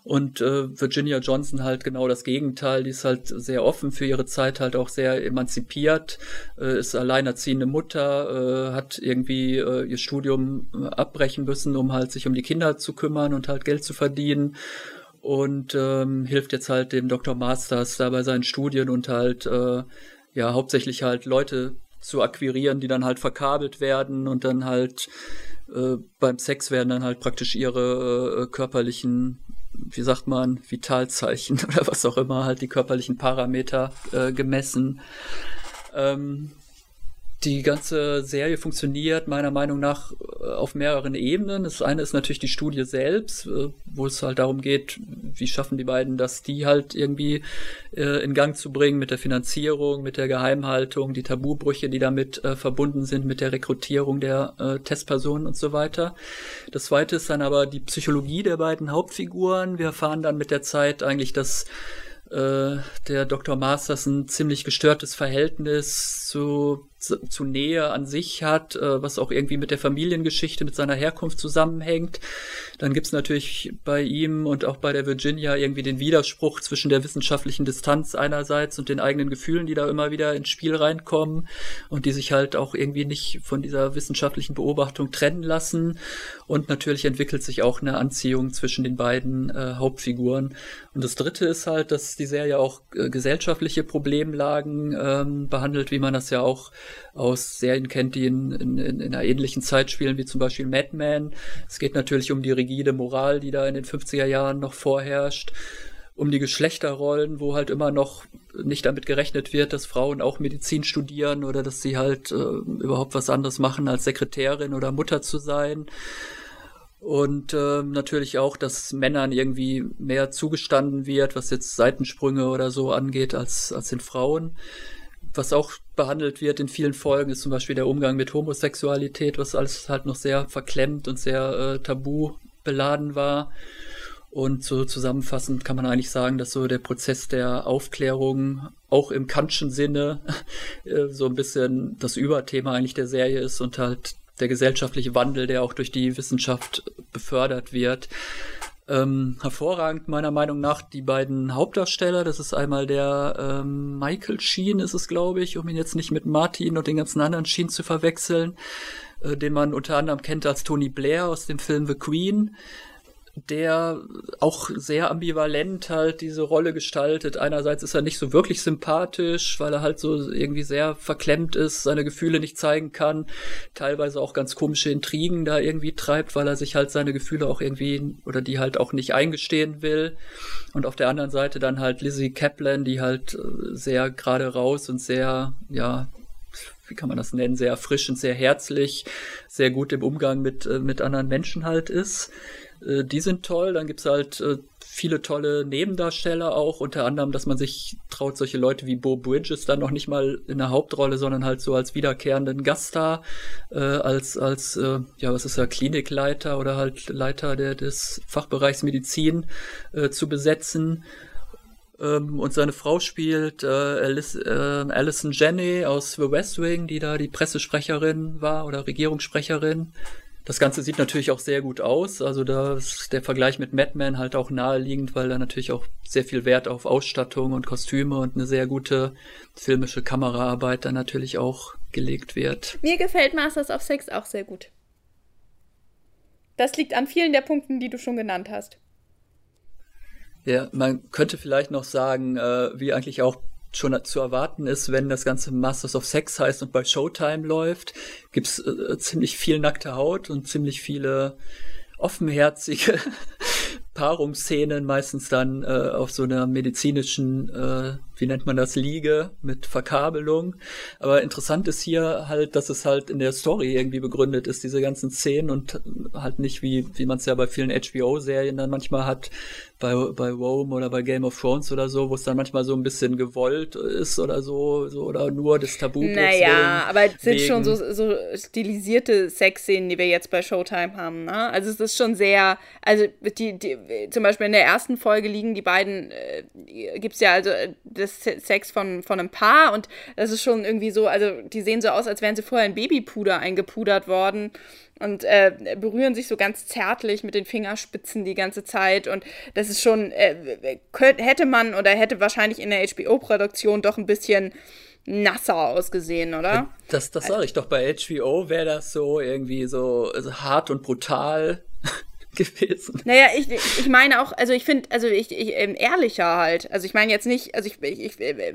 Und äh, Virginia Johnson halt genau das Gegenteil. Die ist halt sehr offen für ihre Zeit, halt auch sehr emanzipiert, äh, ist alleinerziehende Mutter, äh, hat irgendwie äh, ihr Studium äh, abbrechen müssen, um halt sich um die Kinder zu kümmern und halt Geld zu verdienen und ähm, hilft jetzt halt dem Dr. Masters da bei seinen Studien und halt äh, ja hauptsächlich halt Leute zu akquirieren, die dann halt verkabelt werden und dann halt äh, beim Sex werden dann halt praktisch ihre äh, körperlichen wie sagt man, Vitalzeichen <laughs> oder was auch immer, halt die körperlichen Parameter äh, gemessen. Ähm, die ganze Serie funktioniert meiner Meinung nach äh, auf mehreren Ebenen. Das eine ist natürlich die Studie selbst, äh, wo es halt darum geht, wie schaffen die beiden das, die halt irgendwie äh, in Gang zu bringen mit der Finanzierung, mit der Geheimhaltung, die Tabubrüche, die damit verbunden sind, mit der Rekrutierung der Testpersonen und so weiter. Das zweite ist dann aber die Psychologie der beiden Hauptfiguren. Wir erfahren dann mit der Zeit eigentlich, dass der Dr. Masters ein ziemlich gestörtes Verhältnis zu zu Nähe an sich hat, äh, was auch irgendwie mit der Familiengeschichte, mit seiner Herkunft zusammenhängt. Dann gibt's natürlich bei ihm und auch bei der Virginia irgendwie den Widerspruch zwischen der wissenschaftlichen Distanz einerseits und den eigenen Gefühlen, die da immer wieder ins Spiel reinkommen und die sich halt auch irgendwie nicht von dieser wissenschaftlichen Beobachtung trennen lassen. Und natürlich entwickelt sich auch eine Anziehung zwischen den beiden äh, Hauptfiguren. Und das Dritte ist halt, dass die Serie auch äh, gesellschaftliche Problemlagen ähm, behandelt, wie man das ja auch aus Serien kennt, die in, in, in einer ähnlichen Zeit spielen, wie zum Beispiel Mad Men. Es geht natürlich um die rigide Moral, die da in den 50er Jahren noch vorherrscht um die Geschlechterrollen, wo halt immer noch nicht damit gerechnet wird, dass Frauen auch Medizin studieren oder dass sie halt äh, überhaupt was anderes machen, als Sekretärin oder Mutter zu sein. Und äh, natürlich auch, dass Männern irgendwie mehr zugestanden wird, was jetzt Seitensprünge oder so angeht, als, als den Frauen was auch behandelt wird in vielen Folgen, ist zum Beispiel der Umgang mit Homosexualität, was alles halt noch sehr verklemmt und sehr äh, tabu beladen war. Und so zusammenfassend kann man eigentlich sagen, dass so der Prozess der Aufklärung auch im Kantschen Sinne <laughs> äh, so ein bisschen das Überthema eigentlich der Serie ist und halt der gesellschaftliche Wandel, der auch durch die Wissenschaft befördert wird. Ähm, hervorragend meiner Meinung nach die beiden Hauptdarsteller. Das ist einmal der ähm, Michael Sheen, ist es glaube ich, um ihn jetzt nicht mit Martin und den ganzen anderen Sheen zu verwechseln, äh, den man unter anderem kennt als Tony Blair aus dem Film The Queen der auch sehr ambivalent halt diese Rolle gestaltet. Einerseits ist er nicht so wirklich sympathisch, weil er halt so irgendwie sehr verklemmt ist, seine Gefühle nicht zeigen kann, teilweise auch ganz komische Intrigen da irgendwie treibt, weil er sich halt seine Gefühle auch irgendwie oder die halt auch nicht eingestehen will. Und auf der anderen Seite dann halt Lizzie Kaplan, die halt äh, sehr gerade raus und sehr, ja, wie kann man das nennen, sehr erfrischend, sehr herzlich, sehr gut im Umgang mit, äh, mit anderen Menschen halt ist. Äh, die sind toll. Dann gibt's halt äh, viele tolle Nebendarsteller auch, unter anderem, dass man sich traut, solche Leute wie Bo Bridges dann noch nicht mal in der Hauptrolle, sondern halt so als wiederkehrenden Gaststar, äh, als, als, äh, ja, was ist er, Klinikleiter oder halt Leiter der, des Fachbereichs Medizin äh, zu besetzen. Ähm, und seine Frau spielt äh, Alice, äh, Alison Janney aus The West Wing, die da die Pressesprecherin war oder Regierungssprecherin. Das Ganze sieht natürlich auch sehr gut aus. Also da ist der Vergleich mit Mad Men halt auch naheliegend, weil da natürlich auch sehr viel Wert auf Ausstattung und Kostüme und eine sehr gute filmische Kameraarbeit dann natürlich auch gelegt wird. Mir gefällt Masters of Sex auch sehr gut. Das liegt an vielen der Punkten, die du schon genannt hast. Ja, man könnte vielleicht noch sagen, äh, wie eigentlich auch schon zu erwarten ist, wenn das Ganze Masters of Sex heißt und bei Showtime läuft, gibt's äh, ziemlich viel nackte Haut und ziemlich viele offenherzige <laughs> Paarungsszenen, meistens dann äh, auf so einer medizinischen, äh, wie nennt man das, Liege mit Verkabelung. Aber interessant ist hier halt, dass es halt in der Story irgendwie begründet ist, diese ganzen Szenen und halt nicht wie, wie man es ja bei vielen HBO-Serien dann manchmal hat, bei, bei Rome oder bei Game of Thrones oder so, wo es dann manchmal so ein bisschen gewollt ist oder so, so oder nur das Tabu. Naja, aber es sind schon so, so stilisierte Sexszenen, die wir jetzt bei Showtime haben. Ne? Also es ist schon sehr, also die, die zum Beispiel in der ersten Folge liegen die beiden, äh, gibt es ja also äh, das Sex von, von einem Paar und das ist schon irgendwie so, also die sehen so aus, als wären sie vorher in Babypuder eingepudert worden und äh, berühren sich so ganz zärtlich mit den Fingerspitzen die ganze Zeit. Und das ist schon, äh, könnte, hätte man oder hätte wahrscheinlich in der HBO-Produktion doch ein bisschen nasser ausgesehen, oder? Das, das sage ich doch. Bei HBO wäre das so irgendwie so also hart und brutal <laughs> gewesen. Naja, ich, ich meine auch, also ich finde, also ich, ich ähm, ehrlicher halt. Also ich meine jetzt nicht, also ich, ich, ich äh,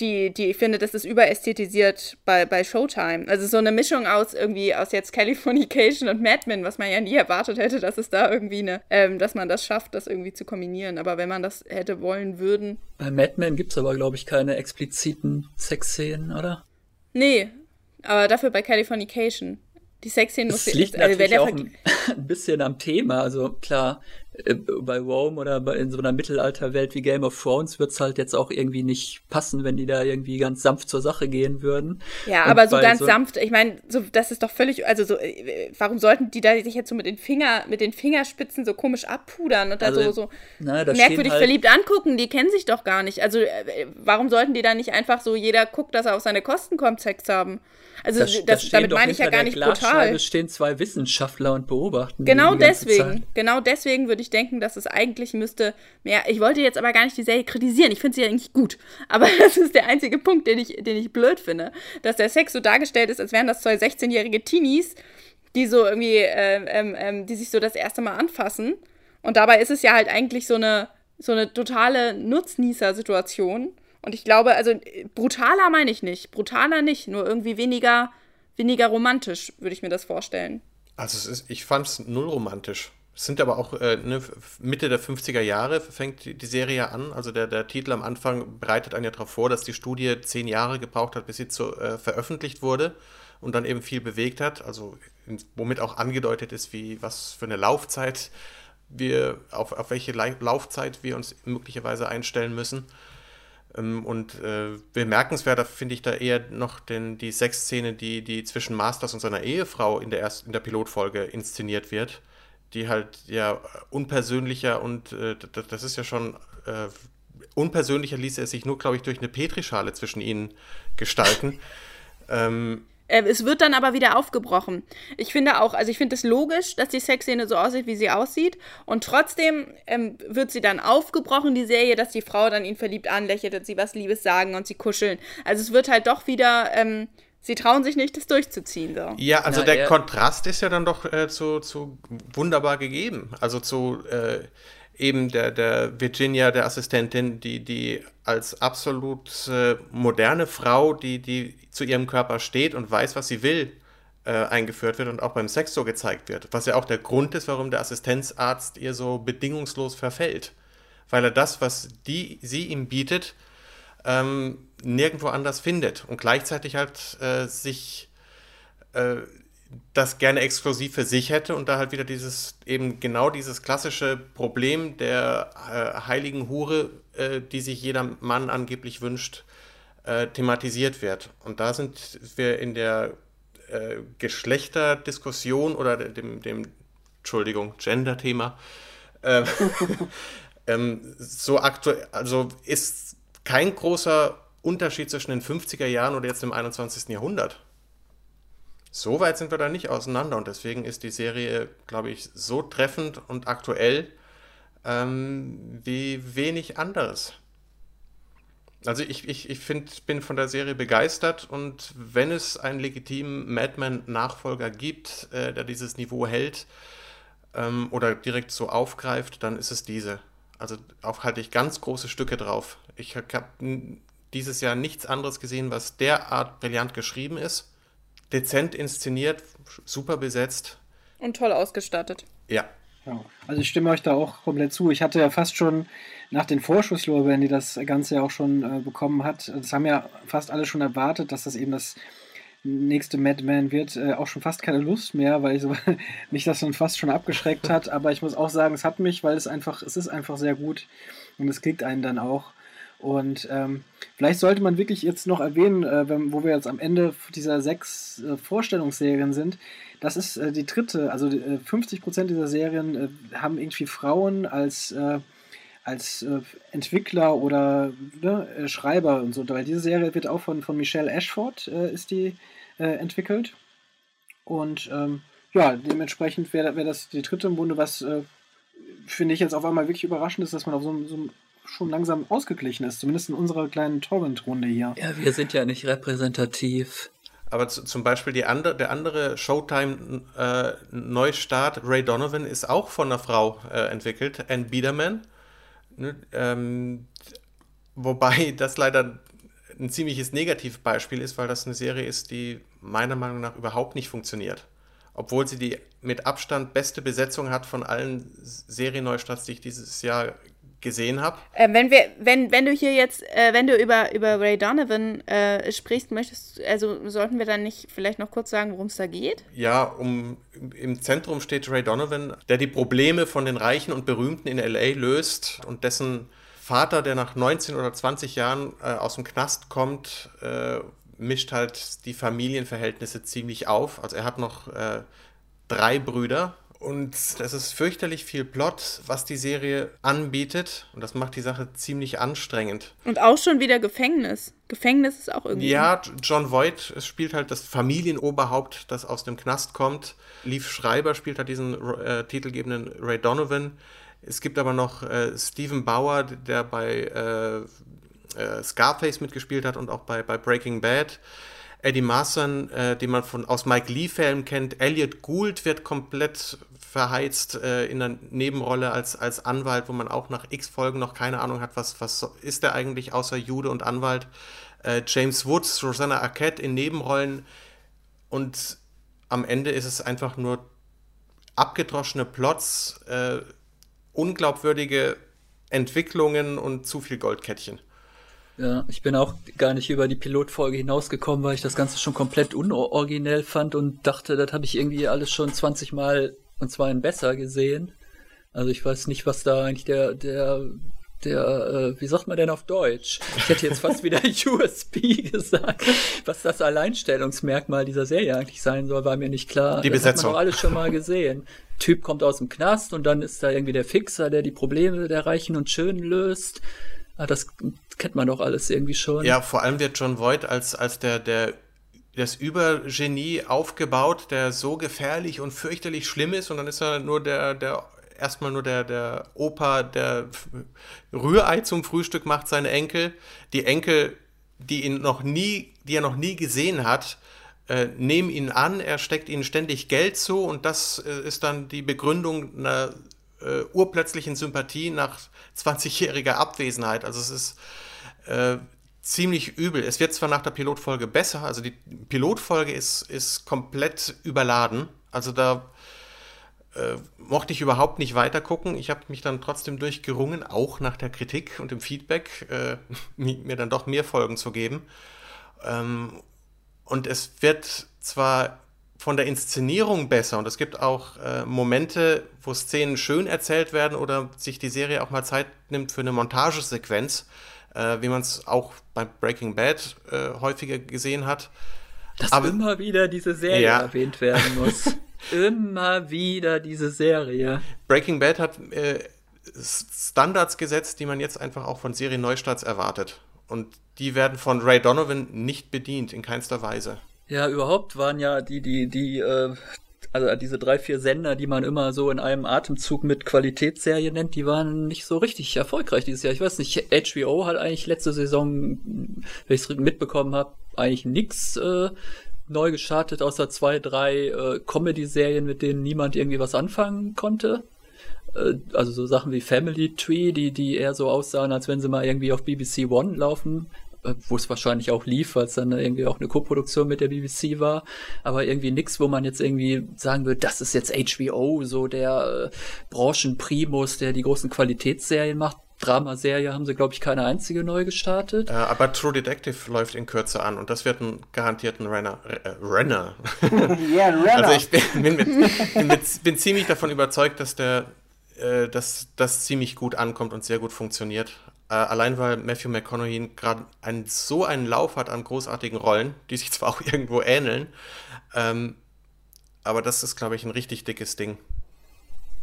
die, die ich finde, das ist überästhetisiert bei, bei Showtime. Also so eine Mischung aus irgendwie aus jetzt Californication und Mad Men, was man ja nie erwartet hätte, dass es da irgendwie eine, ähm, dass man das schafft, das irgendwie zu kombinieren. Aber wenn man das hätte wollen würden. Bei Mad Men gibt es aber, glaube ich, keine expliziten Sexszenen, oder? Nee, aber dafür bei Californication. Die Sexszenen muss ich. liegt also, natürlich auch ein, <laughs> ein bisschen am Thema. Also klar, bei Rome oder in so einer Mittelalterwelt wie Game of Thrones wird's halt jetzt auch irgendwie nicht passen, wenn die da irgendwie ganz sanft zur Sache gehen würden. Ja, Und aber so ganz so sanft, ich meine, so, das ist doch völlig, also so, äh, warum sollten die da sich jetzt so mit den Finger, mit den Fingerspitzen so komisch abpudern und da also, so, so na, merkwürdig halt verliebt angucken? Die kennen sich doch gar nicht. Also äh, warum sollten die da nicht einfach so, jeder guckt, dass er auf seine Kosten kommt, Sex haben? Also das, das, damit meine ich ja gar nicht brutal. Es stehen zwei Wissenschaftler und beobachten. Genau deswegen, genau deswegen würde ich denken, dass es eigentlich müsste mehr. Ich wollte jetzt aber gar nicht die Serie kritisieren. Ich finde sie ja eigentlich gut. Aber <laughs> das ist der einzige Punkt, den ich, den ich blöd finde. Dass der Sex so dargestellt ist, als wären das zwei 16-jährige Teenies, die so irgendwie, äh, ähm, ähm, die sich so das erste Mal anfassen. Und dabei ist es ja halt eigentlich so eine, so eine totale Nutznießer-Situation. Und ich glaube, also brutaler meine ich nicht. Brutaler nicht, nur irgendwie weniger, weniger romantisch, würde ich mir das vorstellen. Also ist, ich fand es null romantisch. Es sind aber auch äh, ne, Mitte der 50er Jahre fängt die, Serie an. Also der, der Titel am Anfang bereitet einen ja darauf vor, dass die Studie zehn Jahre gebraucht hat, bis sie zu, äh, veröffentlicht wurde und dann eben viel bewegt hat. Also womit auch angedeutet ist, wie was für eine Laufzeit wir, auf, auf welche Laufzeit wir uns möglicherweise einstellen müssen. Ähm, und äh, bemerkenswerter finde ich da eher noch den, die Sexszene, die, die zwischen Masters und seiner Ehefrau in der, ersten, in der Pilotfolge inszeniert wird, die halt ja unpersönlicher und äh, das, das, ist ja schon äh, unpersönlicher ließ er sich nur, glaube ich, durch eine Petrischale zwischen ihnen gestalten. <laughs> ähm, äh, es wird dann aber wieder aufgebrochen. Ich finde auch, also ich finde es logisch, dass die Sexszene so aussieht, wie sie aussieht. Und trotzdem ähm, wird sie dann aufgebrochen, die Serie, dass die Frau dann ihn verliebt anlächelt und sie was Liebes sagen und sie kuscheln. Also es wird halt doch wieder. Ähm, sie trauen sich nicht, das durchzuziehen. So. Ja, also Na, der ja. Kontrast ist ja dann doch äh, zu, zu wunderbar gegeben. Also zu äh, eben der, der Virginia, der Assistentin, die, die als absolut äh, moderne Frau, die, die zu ihrem Körper steht und weiß, was sie will, äh, eingeführt wird und auch beim Sex so gezeigt wird. Was ja auch der Grund ist, warum der Assistenzarzt ihr so bedingungslos verfällt. Weil er das, was die, sie ihm bietet, ähm, nirgendwo anders findet und gleichzeitig halt äh, sich äh, das gerne exklusiv für sich hätte und da halt wieder dieses, eben genau dieses klassische Problem der äh, heiligen Hure, äh, die sich jeder Mann angeblich wünscht, äh, thematisiert wird. Und da sind wir in der äh, Geschlechterdiskussion oder dem, dem Entschuldigung, Gender-Thema, <laughs> ähm, so aktuell, also ist kein großer Unterschied zwischen den 50er Jahren oder jetzt im 21. Jahrhundert. So weit sind wir da nicht auseinander und deswegen ist die Serie, glaube ich, so treffend und aktuell ähm, wie wenig anderes. Also ich, ich, ich find, bin von der Serie begeistert und wenn es einen legitimen Madman-Nachfolger gibt, äh, der dieses Niveau hält ähm, oder direkt so aufgreift, dann ist es diese. Also auch halte ich ganz große Stücke drauf. Ich habe dieses Jahr nichts anderes gesehen, was derart brillant geschrieben ist dezent inszeniert, super besetzt. Und toll ausgestattet. Ja. ja. Also ich stimme euch da auch komplett zu. Ich hatte ja fast schon nach den Vorschusslorbeeren, die das Ganze ja auch schon äh, bekommen hat, das haben ja fast alle schon erwartet, dass das eben das nächste Madman wird, äh, auch schon fast keine Lust mehr, weil ich so, <laughs> mich das dann fast schon abgeschreckt hat. Aber ich muss auch sagen, es hat mich, weil es einfach, es ist einfach sehr gut und es kriegt einen dann auch. Und ähm, vielleicht sollte man wirklich jetzt noch erwähnen, äh, wenn, wo wir jetzt am Ende dieser sechs äh, Vorstellungsserien sind, das ist äh, die dritte, also 50% äh, dieser Serien äh, haben irgendwie Frauen als, äh, als Entwickler oder ne, Schreiber und so. Weil diese Serie wird auch von, von Michelle Ashford ist die entwickelt. Und ähm, ja, dementsprechend wäre wär das die dritte im Bunde, was finde ich jetzt auf einmal wirklich überraschend ist, dass man auf so, so einem schon langsam ausgeglichen ist, zumindest in unserer kleinen Torrent-Runde hier. Ja, wir sind ja nicht repräsentativ. Aber zum Beispiel die andere, der andere Showtime-Neustart, äh, Ray Donovan, ist auch von einer Frau äh, entwickelt, Anne Biederman. Ne, ähm, wobei das leider ein ziemliches Negativbeispiel ist, weil das eine Serie ist, die meiner Meinung nach überhaupt nicht funktioniert. Obwohl sie die mit Abstand beste Besetzung hat von allen Serienneustarts, die ich dieses Jahr gesehen habe. Äh, wenn wir, wenn, wenn du hier jetzt, äh, wenn du über, über Ray Donovan äh, sprichst, möchtest, also sollten wir dann nicht vielleicht noch kurz sagen, worum es da geht? Ja, um im Zentrum steht Ray Donovan, der die Probleme von den Reichen und Berühmten in LA löst und dessen Vater, der nach 19 oder 20 Jahren äh, aus dem Knast kommt, äh, mischt halt die Familienverhältnisse ziemlich auf. Also er hat noch äh, drei Brüder und das ist fürchterlich viel Plot, was die Serie anbietet. Und das macht die Sache ziemlich anstrengend. Und auch schon wieder Gefängnis. Gefängnis ist auch irgendwie. Ja, John Voight spielt halt das Familienoberhaupt, das aus dem Knast kommt. Leaf Schreiber spielt halt diesen äh, titelgebenden Ray Donovan. Es gibt aber noch äh, Stephen Bauer, der bei äh, äh Scarface mitgespielt hat und auch bei, bei Breaking Bad. Eddie Marsan, äh, den man von, aus Mike Lee-Filmen kennt. Elliot Gould wird komplett verheizt äh, in der Nebenrolle als, als Anwalt, wo man auch nach x Folgen noch keine Ahnung hat, was, was ist er eigentlich außer Jude und Anwalt. Äh, James Woods, Rosanna Arquette in Nebenrollen. Und am Ende ist es einfach nur abgedroschene Plots, äh, unglaubwürdige Entwicklungen und zu viel Goldkettchen. Ja, ich bin auch gar nicht über die Pilotfolge hinausgekommen, weil ich das Ganze schon komplett unoriginell fand und dachte, das habe ich irgendwie alles schon 20 Mal und zwar in besser gesehen. Also ich weiß nicht, was da eigentlich der, der, der, äh, wie sagt man denn auf Deutsch? Ich hätte jetzt fast wieder <laughs> USP gesagt. Was das Alleinstellungsmerkmal dieser Serie eigentlich sein soll, war mir nicht klar. Die Besetzung. Das hat man doch alles schon mal gesehen. Typ kommt aus dem Knast und dann ist da irgendwie der Fixer, der die Probleme der Reichen und Schönen löst. Ah, das kennt man doch alles irgendwie schon. Ja, vor allem wird John Voight als, als der, der das Übergenie aufgebaut, der so gefährlich und fürchterlich schlimm ist und dann ist er nur der, der erstmal nur der, der Opa, der Rührei zum Frühstück macht, seine Enkel. Die Enkel, die ihn noch nie, die er noch nie gesehen hat, äh, nehmen ihn an, er steckt ihnen ständig Geld zu und das äh, ist dann die Begründung einer äh, urplötzlichen Sympathie nach 20-jähriger Abwesenheit. Also es ist äh, ziemlich übel. Es wird zwar nach der Pilotfolge besser, also die Pilotfolge ist, ist komplett überladen. Also da äh, mochte ich überhaupt nicht weiter gucken. Ich habe mich dann trotzdem durchgerungen, auch nach der Kritik und dem Feedback, äh, <laughs> mir dann doch mehr Folgen zu geben. Ähm, und es wird zwar von der Inszenierung besser und es gibt auch äh, Momente, wo Szenen schön erzählt werden oder sich die Serie auch mal Zeit nimmt für eine Montagesequenz, äh, wie man es auch bei Breaking Bad äh, häufiger gesehen hat. Dass Aber, immer wieder diese Serie ja. erwähnt werden <laughs> muss. immer wieder diese Serie. Breaking Bad hat äh, Standards gesetzt, die man jetzt einfach auch von Serien-Neustarts erwartet. Und die werden von Ray Donovan nicht bedient, in keinster Weise. Ja, überhaupt waren ja die, die, die, äh, also diese drei, vier Sender, die man immer so in einem Atemzug mit Qualitätsserie nennt, die waren nicht so richtig erfolgreich dieses Jahr. Ich weiß nicht, HBO hat eigentlich letzte Saison, wenn ich es mitbekommen habe, eigentlich nix äh, neu gestartet, außer zwei, drei äh, Comedy-Serien, mit denen niemand irgendwie was anfangen konnte. Äh, also so Sachen wie Family Tree, die, die eher so aussahen, als wenn sie mal irgendwie auf BBC One laufen, äh, wo es wahrscheinlich auch lief, weil es dann irgendwie auch eine Co-Produktion mit der BBC war, aber irgendwie nix, wo man jetzt irgendwie sagen würde, das ist jetzt HBO, so der äh, Branchenprimus, der die großen Qualitätsserien macht. Dramaserie haben sie, glaube ich, keine einzige neu gestartet. Äh, aber True Detective läuft in Kürze an und das wird ein garantierten Renner. Äh, Renner. <laughs> ja, Renner. Also ich bin, bin, mit, bin, mit, bin, ziemlich davon überzeugt, dass der äh, dass das ziemlich gut ankommt und sehr gut funktioniert. Äh, allein weil Matthew McConaughey gerade einen, so einen Lauf hat an großartigen Rollen, die sich <laughs> zwar auch irgendwo ähneln, ähm, aber das ist, glaube ich, ein richtig dickes Ding.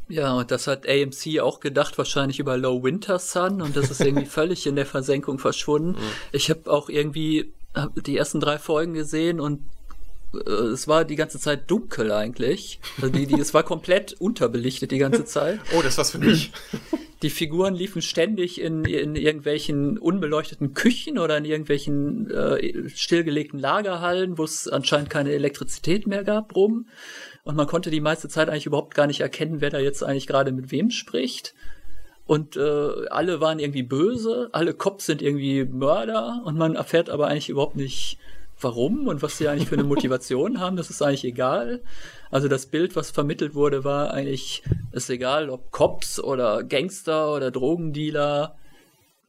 Ja, und das hat AMC auch gedacht, wahrscheinlich über Low Winter Sun und das ist irgendwie <laughs> völlig in der Versenkung verschwunden. Mhm. Ich habe auch irgendwie hab die ersten drei Folgen gesehen und äh, es war die ganze Zeit dunkel eigentlich. Also die, die, es war komplett unterbelichtet die ganze Zeit. <laughs> Oh, das war's für mich. Die Figuren liefen ständig in, in irgendwelchen unbeleuchteten Küchen oder in irgendwelchen äh, stillgelegten Lagerhallen, wo es anscheinend keine Elektrizität mehr gab, rum. Und man konnte die meiste Zeit eigentlich überhaupt gar nicht erkennen, wer da jetzt eigentlich gerade mit wem spricht. Und äh, alle waren irgendwie böse, alle Cops sind irgendwie Mörder und man erfährt aber eigentlich überhaupt nicht, warum und was sie eigentlich für eine <laughs> Motivation haben, das ist eigentlich egal. Also das Bild, was vermittelt wurde, war eigentlich, ist egal, ob Cops oder Gangster oder Drogendealer,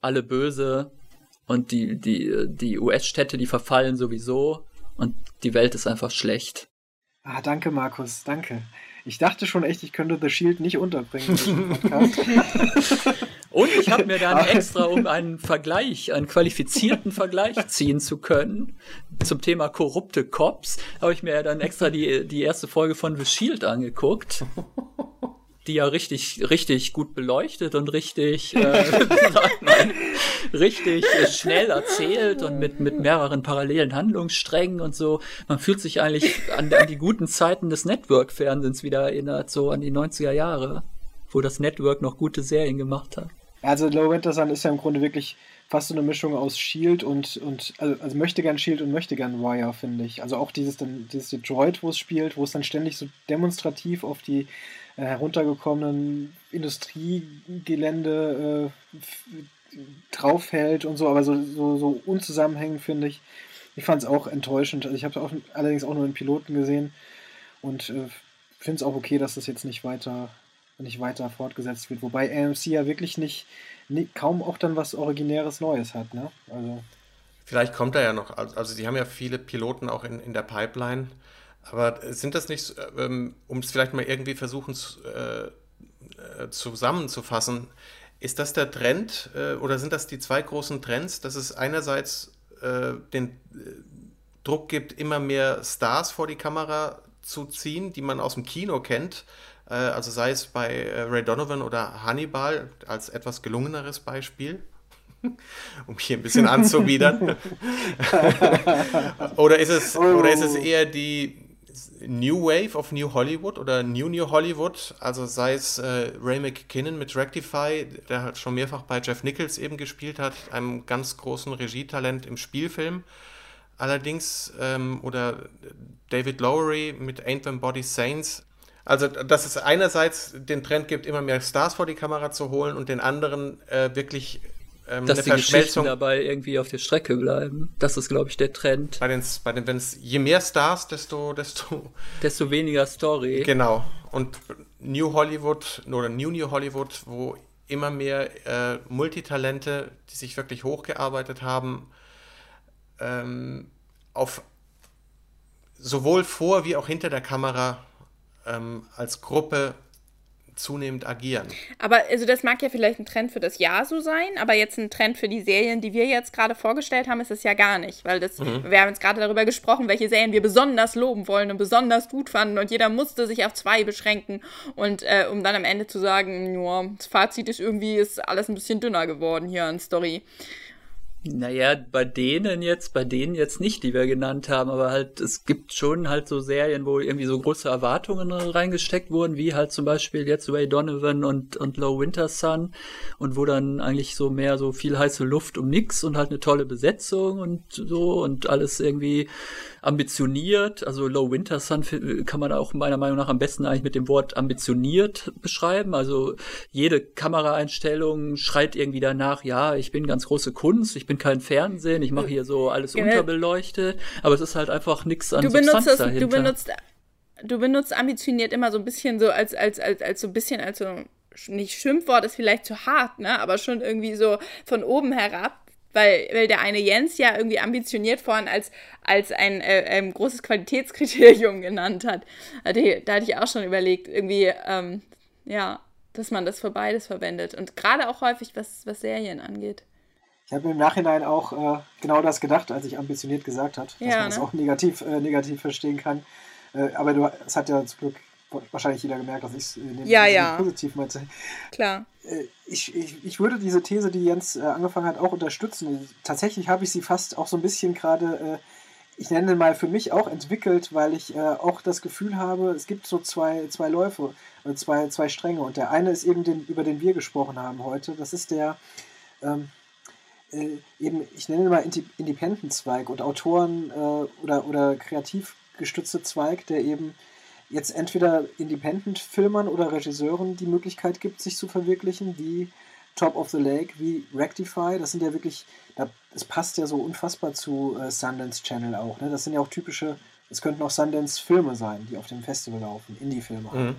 alle böse und die, die, die US-Städte, die verfallen sowieso und die Welt ist einfach schlecht. Ah, danke, Markus, danke. Ich dachte schon echt, ich könnte The Shield nicht unterbringen. <laughs> Und ich habe mir dann <laughs> extra, um einen Vergleich, einen qualifizierten Vergleich ziehen zu können, zum Thema korrupte Cops, habe ich mir dann extra die, die erste Folge von The Shield angeguckt. Die ja richtig, richtig gut beleuchtet und richtig, äh, man, <laughs> richtig schnell erzählt und mit, mit mehreren parallelen Handlungssträngen und so. Man fühlt sich eigentlich an, an die guten Zeiten des Network-Fernsehens wieder erinnert, so an die 90er Jahre, wo das Network noch gute Serien gemacht hat. Also Low Winter Sun ist ja im Grunde wirklich fast so eine Mischung aus Shield und, und also, also möchte gern Shield und möchte gern Wire, finde ich. Also auch dieses, dann, dieses Detroit, wo es spielt, wo es dann ständig so demonstrativ auf die äh, heruntergekommenen Industriegelände äh, draufhält und so, aber so, so, so unzusammenhängend, finde ich. Ich fand es auch enttäuschend. Also ich habe es allerdings auch nur in Piloten gesehen und äh, finde es auch okay, dass das jetzt nicht weiter nicht weiter fortgesetzt wird. Wobei AMC ja wirklich nicht, nicht kaum auch dann was Originäres Neues hat, ne? Also. Vielleicht kommt er ja noch. Also, die haben ja viele Piloten auch in, in der Pipeline. Aber sind das nicht, ähm, um es vielleicht mal irgendwie versuchen äh, äh, zusammenzufassen, ist das der Trend äh, oder sind das die zwei großen Trends, dass es einerseits den Druck gibt, immer mehr Stars vor die Kamera zu ziehen, die man aus dem Kino kennt, äh, also sei es bei äh, Ray Donovan oder Hannibal als etwas gelungeneres Beispiel, <laughs> um hier ein bisschen anzubiedern. <laughs> oder, ist es, oh. oder ist es eher die New Wave of New Hollywood oder New New Hollywood? Also sei es äh, Ray McKinnon mit Rectify, der halt schon mehrfach bei Jeff Nichols eben gespielt hat, einem ganz großen Regietalent im Spielfilm. Allerdings, ähm, oder David Lowery mit Ain't Them Body Saints, also, dass es einerseits den Trend gibt, immer mehr Stars vor die Kamera zu holen und den anderen äh, wirklich ähm, dass die Geschichten dabei irgendwie auf der Strecke bleiben. Das ist, glaube ich, der Trend. Bei den, bei den wenn es je mehr Stars, desto, desto desto weniger Story. Genau. Und New Hollywood oder New New Hollywood, wo immer mehr äh, Multitalente, die sich wirklich hochgearbeitet haben, ähm, auf sowohl vor wie auch hinter der Kamera ähm, als Gruppe zunehmend agieren. Aber also das mag ja vielleicht ein Trend für das Jahr so sein, aber jetzt ein Trend für die Serien, die wir jetzt gerade vorgestellt haben, ist es ja gar nicht, weil das mhm. wir haben jetzt gerade darüber gesprochen, welche Serien wir besonders loben wollen und besonders gut fanden und jeder musste sich auf zwei beschränken und äh, um dann am Ende zu sagen, ja, das Fazit ist irgendwie ist alles ein bisschen dünner geworden hier an Story. Naja, bei denen jetzt, bei denen jetzt nicht, die wir genannt haben, aber halt, es gibt schon halt so Serien, wo irgendwie so große Erwartungen reingesteckt wurden, wie halt zum Beispiel jetzt Ray Donovan und, und Low Winter Sun und wo dann eigentlich so mehr so viel heiße Luft um nix und halt eine tolle Besetzung und so und alles irgendwie ambitioniert. Also Low Winter Sun kann man auch meiner Meinung nach am besten eigentlich mit dem Wort ambitioniert beschreiben. Also jede Kameraeinstellung schreit irgendwie danach, ja, ich bin ganz große Kunst, ich bin kein Fernsehen, ich mache hier so alles genau. unterbeleuchtet, aber es ist halt einfach nichts an du Substanz das, dahinter. Du benutzt, du benutzt ambitioniert immer so ein bisschen so als, als, als, als so ein bisschen als so nicht Schimpfwort ist vielleicht zu hart, ne, aber schon irgendwie so von oben herab weil, weil der eine Jens ja irgendwie ambitioniert vorhin als, als ein, äh, großes Qualitätskriterium <laughs> genannt hat. Da, da hatte ich auch schon überlegt, irgendwie, ähm, ja, dass man das für beides verwendet. Und gerade auch häufig, was, was Serien angeht. Ich habe mir im Nachhinein auch äh, genau das gedacht, als ich ambitioniert gesagt habe, dass ja, man ne? das auch negativ, äh, negativ verstehen kann. Äh, aber du, es hat ja zum Glück wahrscheinlich jeder gemerkt, dass ich es äh, ja, ja. positiv meinte. Klar. Äh, ich, ich, ich würde diese These, die Jens äh, angefangen hat, auch unterstützen. Tatsächlich habe ich sie fast auch so ein bisschen gerade, ich nenne mal für mich auch entwickelt, weil ich auch das Gefühl habe, es gibt so zwei, zwei Läufe, zwei, zwei Stränge. Und der eine ist eben, den, über den wir gesprochen haben heute. Das ist der, ähm, äh, eben, ich nenne mal Independent-Zweig und Autoren äh, oder, oder kreativ gestützte Zweig, der eben jetzt entweder Independent-Filmern oder Regisseuren die Möglichkeit gibt, sich zu verwirklichen, wie Top of the Lake, wie Rectify. Das sind ja wirklich, das passt ja so unfassbar zu äh, Sundance Channel auch. Ne? Das sind ja auch typische, es könnten auch Sundance-Filme sein, die auf dem Festival laufen, Indie-Filme. Mhm.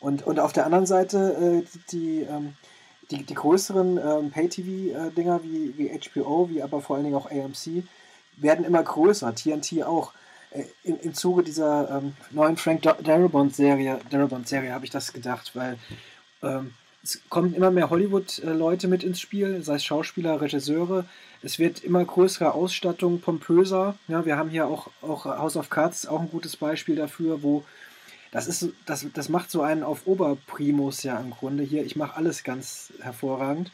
Und, und auf der anderen Seite äh, die, die, ähm, die, die größeren ähm, Pay-TV-Dinger äh, wie, wie HBO, wie aber vor allen Dingen auch AMC, werden immer größer, TNT auch. Im, im Zuge dieser ähm, neuen Frank Darabont-Serie Darabont -Serie habe ich das gedacht, weil ähm, es kommen immer mehr Hollywood-Leute mit ins Spiel, sei es Schauspieler, Regisseure. Es wird immer größere Ausstattung, pompöser. Ja, wir haben hier auch, auch House of Cards, auch ein gutes Beispiel dafür, wo das ist das, das macht so einen auf Oberprimus ja im Grunde hier. Ich mache alles ganz hervorragend.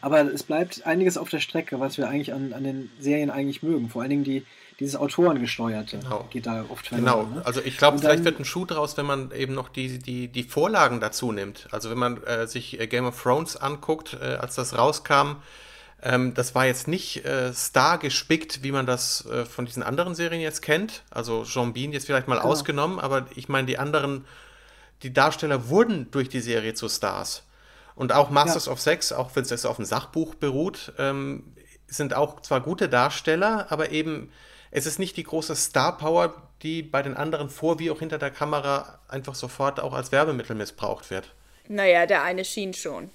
Aber es bleibt einiges auf der Strecke, was wir eigentlich an, an den Serien eigentlich mögen. Vor allen Dingen die, dieses Autorengesteuerte genau. geht da oft verloren. Genau, ne? also ich glaube, vielleicht wird ein Schuh draus, wenn man eben noch die, die, die Vorlagen dazu nimmt. Also wenn man äh, sich äh, Game of Thrones anguckt, äh, als das rauskam, ähm, das war jetzt nicht äh, star gespickt, wie man das äh, von diesen anderen Serien jetzt kennt. Also Jean Bean jetzt vielleicht mal genau. ausgenommen, aber ich meine, die anderen, die Darsteller wurden durch die Serie zu Stars. Und auch Masters ja. of Sex, auch wenn es auf dem Sachbuch beruht, ähm, sind auch zwar gute Darsteller, aber eben es ist nicht die große Star-Power, die bei den anderen vor wie auch hinter der Kamera einfach sofort auch als Werbemittel missbraucht wird. Naja, der eine schien schon.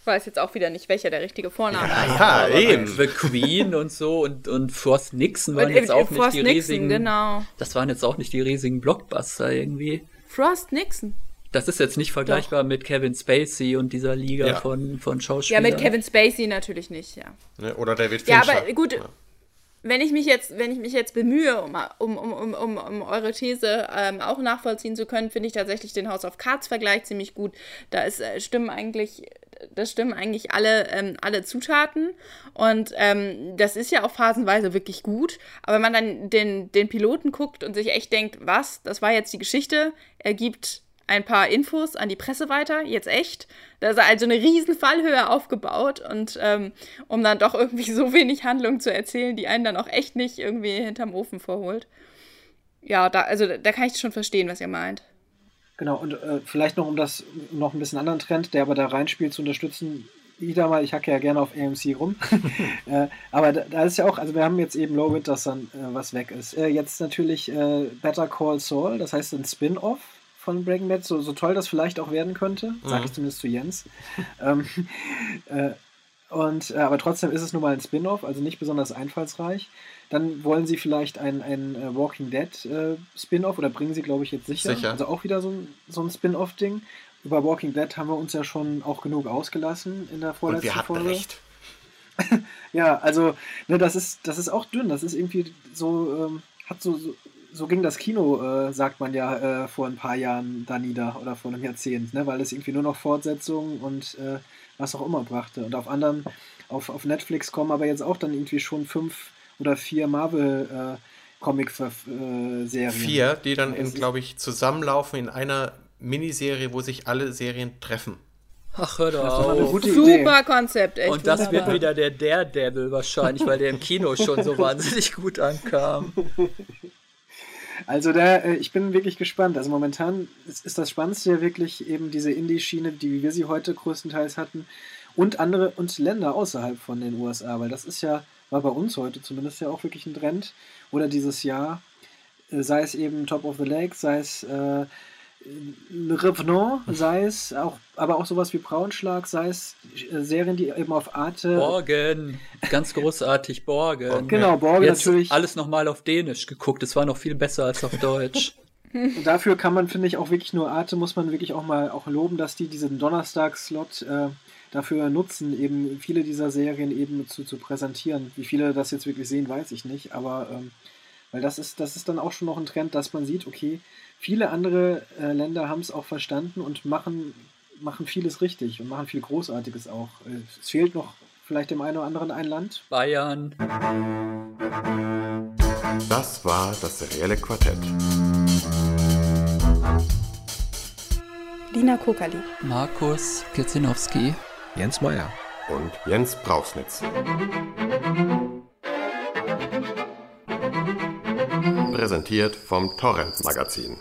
Ich weiß jetzt auch wieder nicht, welcher der richtige Vorname ja, ist. Ja, eben. The Queen und so und, und Frost Nixon waren und, jetzt auch Frost nicht die Nixon, riesigen. Genau. Das waren jetzt auch nicht die riesigen Blockbuster irgendwie. Frost Nixon. Das ist jetzt nicht vergleichbar Doch. mit Kevin Spacey und dieser Liga ja. von, von Schauspielern. Ja, mit Kevin Spacey natürlich nicht, ja. Ne, oder David Fincher. Ja, aber gut, ja. Wenn ich mich jetzt, wenn ich mich jetzt bemühe, um, um, um, um, um eure These ähm, auch nachvollziehen zu können, finde ich tatsächlich den House of Cards Vergleich ziemlich gut. Da ist, äh, stimmen eigentlich das stimmen eigentlich alle, ähm, alle Zutaten. Und ähm, das ist ja auch phasenweise wirklich gut. Aber wenn man dann den, den Piloten guckt und sich echt denkt, was, das war jetzt die Geschichte, er gibt ein paar Infos an die Presse weiter, jetzt echt. Da ist also eine riesen Fallhöhe aufgebaut und ähm, um dann doch irgendwie <laughs> so wenig Handlung zu erzählen, die einen dann auch echt nicht irgendwie hinterm Ofen vorholt. Ja, da, also da kann ich schon verstehen, was ihr meint. Genau, und äh, vielleicht noch um das, noch ein bisschen anderen Trend, der aber da reinspielt, zu unterstützen. Wieder mal, ich hacke ja gerne auf AMC rum. <laughs> <laughs> äh, aber da, da, ist ja auch, also wir haben jetzt eben Low Winter Sun, äh, was weg ist. Äh, jetzt natürlich äh, Better Call Saul, das heißt ein Spin-off von Breaking Bad, so, so toll das vielleicht auch werden könnte, sage Mhm. ich zumindest zu Jens. <laughs> ähm, äh, und, äh, aber trotzdem ist es nun mal ein Spin-off, also nicht besonders einfallsreich. Dann wollen sie vielleicht ein, ein äh, Walking Dead äh, Spin-off oder bringen sie, glaube ich, jetzt sicher. Sicher. Also auch wieder so ein, so ein Spin-off-Ding. Über Walking Dead haben wir uns ja schon auch genug ausgelassen in der Und vorletzten wir hatten Folge. recht. <laughs> Ja, also, ne, das ist, das ist auch dünn. Das ist irgendwie so, ähm, hat so, so, so ging das Kino, äh, sagt man ja, äh, vor ein paar Jahren da nieder oder vor einem Jahrzehnt, ne, weil es irgendwie nur noch Fortsetzungen und äh, was auch immer brachte. Und auf anderen, auf, auf Netflix kommen aber jetzt auch dann irgendwie schon fünf oder vier Marvel äh, Comic-Serien. Vier, die dann, glaube ich, zusammenlaufen in einer Miniserie, wo sich alle Serien treffen. Ach, hör doch auf. Super Konzept, echt. Und das wird wunderbar. wieder der Daredevil wahrscheinlich, weil der im Kino schon so wahnsinnig gut ankam. <laughs> Also da, äh, ich bin wirklich gespannt. Also momentan ist, das Spannendste ja wirklich eben diese Indie-Schiene, die wir sie heute größtenteils hatten und andere und Länder außerhalb von den USA, weil das ist ja, war bei uns heute zumindest ja auch wirklich ein Trend. Oder dieses Jahr, äh, sei es eben Top of the Lake, sei es äh, Revenant, sei es auch, aber auch sowas wie Braunschlag, sei es äh, Serien, die eben auf Arte Borgen, ganz großartig, Borgen. Genau, Borgen Jetzt natürlich. alles nochmal auf Dänisch geguckt, es war noch viel besser als auf Deutsch. Und <laughs> dafür kann man, finde ich, auch wirklich nur Arte, muss man wirklich auch mal auch loben, dass die diesen Donnerstag-Slot äh, dafür nutzen, eben viele dieser Serien eben zu, zu präsentieren. Wie viele das jetzt wirklich sehen, weiß ich nicht, aber ähm, weil das ist, das ist dann auch schon noch ein Trend, dass man sieht, okay, viele andere äh, Länder haben es auch verstanden und machen, machen vieles richtig und machen viel Großartiges auch. Äh, Es fehlt noch vielleicht dem einen oder anderen ein Land. Bayern. Das war das serielle Quartett. Lina Kokali. Markus Kirzinowski. Jens Meyer. Und Jens Brauchsnitz. Präsentiert vom Torrent Magazin.